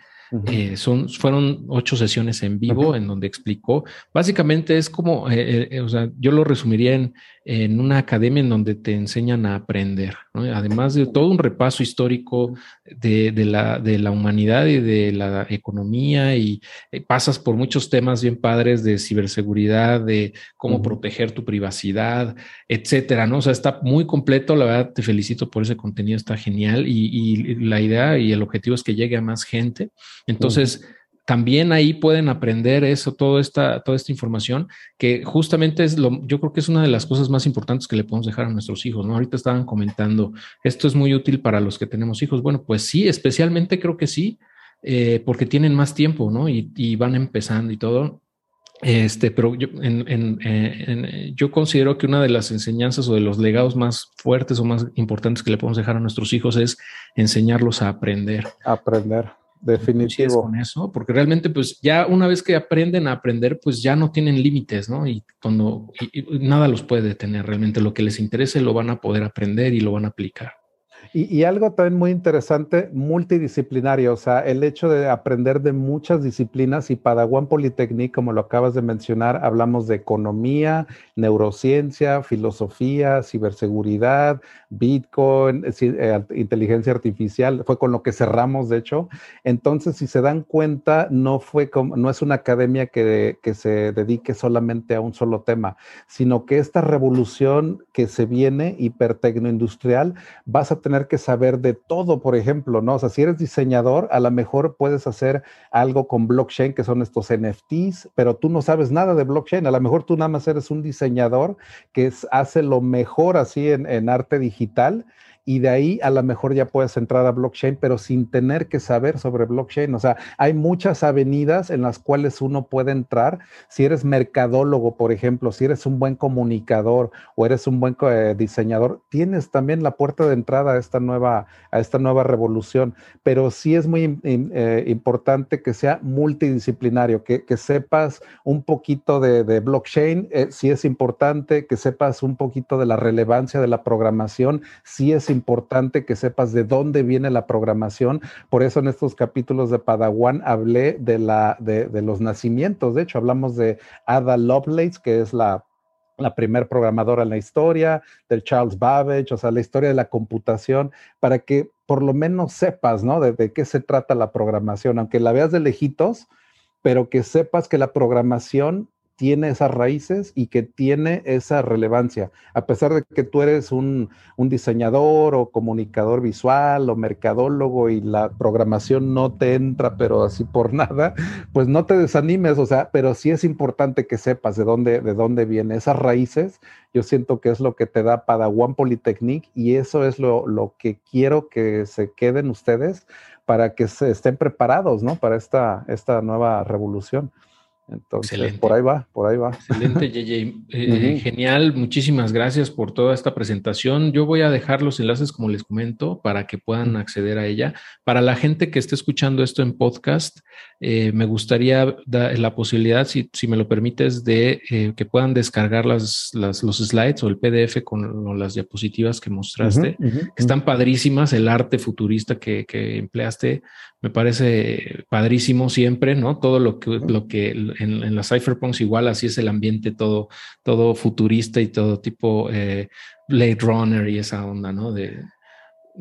eh, son, fueron ocho sesiones en vivo en donde explicó. Básicamente es como, eh, eh, o sea, yo lo resumiría en, en, una academia en donde te enseñan a aprender, además de todo un repaso histórico de, de, la, de la humanidad y de la economía y pasas por muchos temas bien padres de ciberseguridad, de cómo proteger tu privacidad, etcétera, ¿no? O sea, está muy completo, la verdad te felicito por ese contenido, está genial y, y la idea y el objetivo es que llegue a más gente. Entonces, también ahí pueden aprender eso, toda esta, toda esta información, que justamente es lo, yo creo que es una de las cosas más importantes que le podemos dejar a nuestros hijos, ¿no? Ahorita estaban comentando, esto es muy útil para los que tenemos hijos. Bueno, pues sí, especialmente creo que sí, eh, porque tienen más tiempo, ¿no? Y, van empezando y todo. Este, pero yo, yo considero que una de las enseñanzas o de los legados más fuertes o más importantes que le podemos dejar a nuestros hijos es enseñarlos a aprender. Aprender. Definitivo. Con eso, porque realmente, pues ya una vez que aprenden a aprender, pues ya no tienen límites, ¿no? Y cuando nada los puede detener, realmente lo que les interese lo van a poder aprender y lo van a aplicar. Y, algo también muy interesante, multidisciplinario, o sea, el hecho de aprender de muchas disciplinas y Padawan Polytechnic, como lo acabas de mencionar, hablamos de economía, neurociencia, filosofía, ciberseguridad, Bitcoin, eh, inteligencia artificial, fue con lo que cerramos, de hecho. Entonces, si se dan cuenta, no fue como, no es una academia que, que se dedique solamente a un solo tema, sino que esta revolución que se viene hipertecnoindustrial, vas a tener que saber de todo, por ejemplo, ¿no? O sea, si eres diseñador, a lo mejor puedes hacer algo con blockchain, que son estos NFTs, pero tú no sabes nada de blockchain. A lo mejor tú nada más eres un diseñador que hace lo mejor así en, arte digital y de ahí a lo mejor ya puedes entrar a blockchain, pero sin tener que saber sobre blockchain. O sea, hay muchas avenidas en las cuales uno puede entrar. Si eres mercadólogo, por ejemplo, si eres un buen comunicador o eres un buen eh, diseñador, tienes también la puerta de entrada a esta nueva, a esta nueva revolución. Pero sí es muy eh, importante que sea multidisciplinario, que, sepas un poquito de, blockchain, eh, sí es importante que sepas un poquito de la relevancia de la programación, sí es importante importante que sepas de dónde viene la programación. Por eso en estos capítulos de Padawan hablé de, la, de, los nacimientos. De hecho, hablamos de Ada Lovelace, que es la la primer programadora en la historia, del Charles Babbage, o sea, la historia de la computación, para que por lo menos sepas, ¿no? De, de, qué se trata la programación, aunque la veas de lejitos, pero que sepas que la programación tiene esas raíces y que tiene esa relevancia. A pesar de que tú eres un, diseñador o comunicador visual o mercadólogo y la programación no te entra, pero así por [laughs] nada, pues no te desanimes, o sea, pero sí es importante que sepas de dónde, de dónde vienen esas raíces. Yo siento que es lo que te da Padawan Polytechnic y eso es lo, lo que quiero que se queden ustedes para que se estén preparados, ¿no? Para esta, esta nueva revolución. Entonces, por ahí va, por ahí va. Excelente, [laughs] JJ. Eh, genial, muchísimas gracias por toda esta presentación. Yo voy a dejar los enlaces, como les comento, para que puedan acceder a ella. Para la gente que esté escuchando esto en podcast, eh, me gustaría dar la posibilidad, si, si, me lo permites, de eh, que puedan descargar las, las, los slides o el PDF con, las diapositivas que mostraste, que están padrísimas, el arte futurista que, que empleaste me parece padrísimo siempre, ¿no? Todo lo que, lo que en, las cypherpunks igual así es el ambiente todo, todo futurista y todo tipo eh, Blade Runner y esa onda, ¿no? De,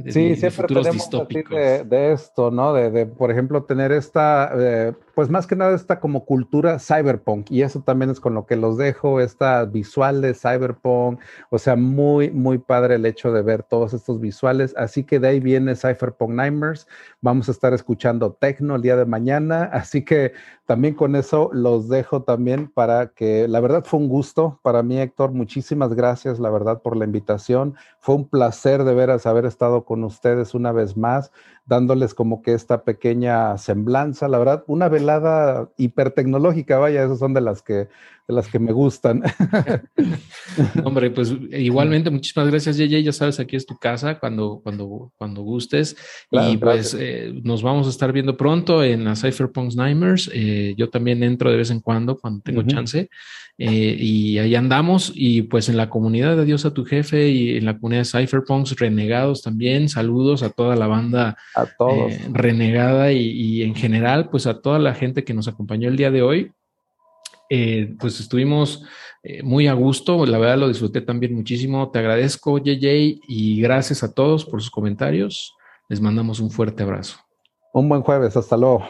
sí, siempre tenemos de, de, esto, ¿no? De, de, por ejemplo, tener esta, eh, pues más que nada esta como cultura cyberpunk, y eso también es con lo que los dejo, esta visual de cyberpunk, o sea, muy, muy padre el hecho de ver todos estos visuales, así que de ahí viene Cypherpunk Nightmares, vamos a estar escuchando techno el día de mañana, [laughs] así que también con eso los dejo también para que, la verdad fue un gusto para mí, Héctor, muchísimas gracias, la verdad, por la invitación, fue un placer de veras haber estado con ustedes una vez más, dándoles como que esta pequeña semblanza, la verdad, una velada hipertecnológica, vaya, esas son de las que, de las que me gustan. [laughs] Hombre, pues [laughs] igualmente, muchísimas gracias, Yeye, ya sabes, aquí es tu casa cuando, cuando, cuando gustes. y pues eh, nos vamos a estar viendo pronto en la Cypherpunks Nightmares. Eh, yo también entro de vez en cuando, cuando tengo chance. Eh, y ahí andamos. Y pues en la comunidad de Dios a tu jefe y en la comunidad de Cypherpunks, renegados también. Saludos a toda la banda a todos. Renegada y, en general, pues a toda la gente que nos acompañó el día de hoy. Eh, pues estuvimos muy a gusto, la verdad lo disfruté también muchísimo. Te agradezco, JJ, y gracias a todos por sus comentarios. Les mandamos un fuerte abrazo. Un buen jueves, hasta luego.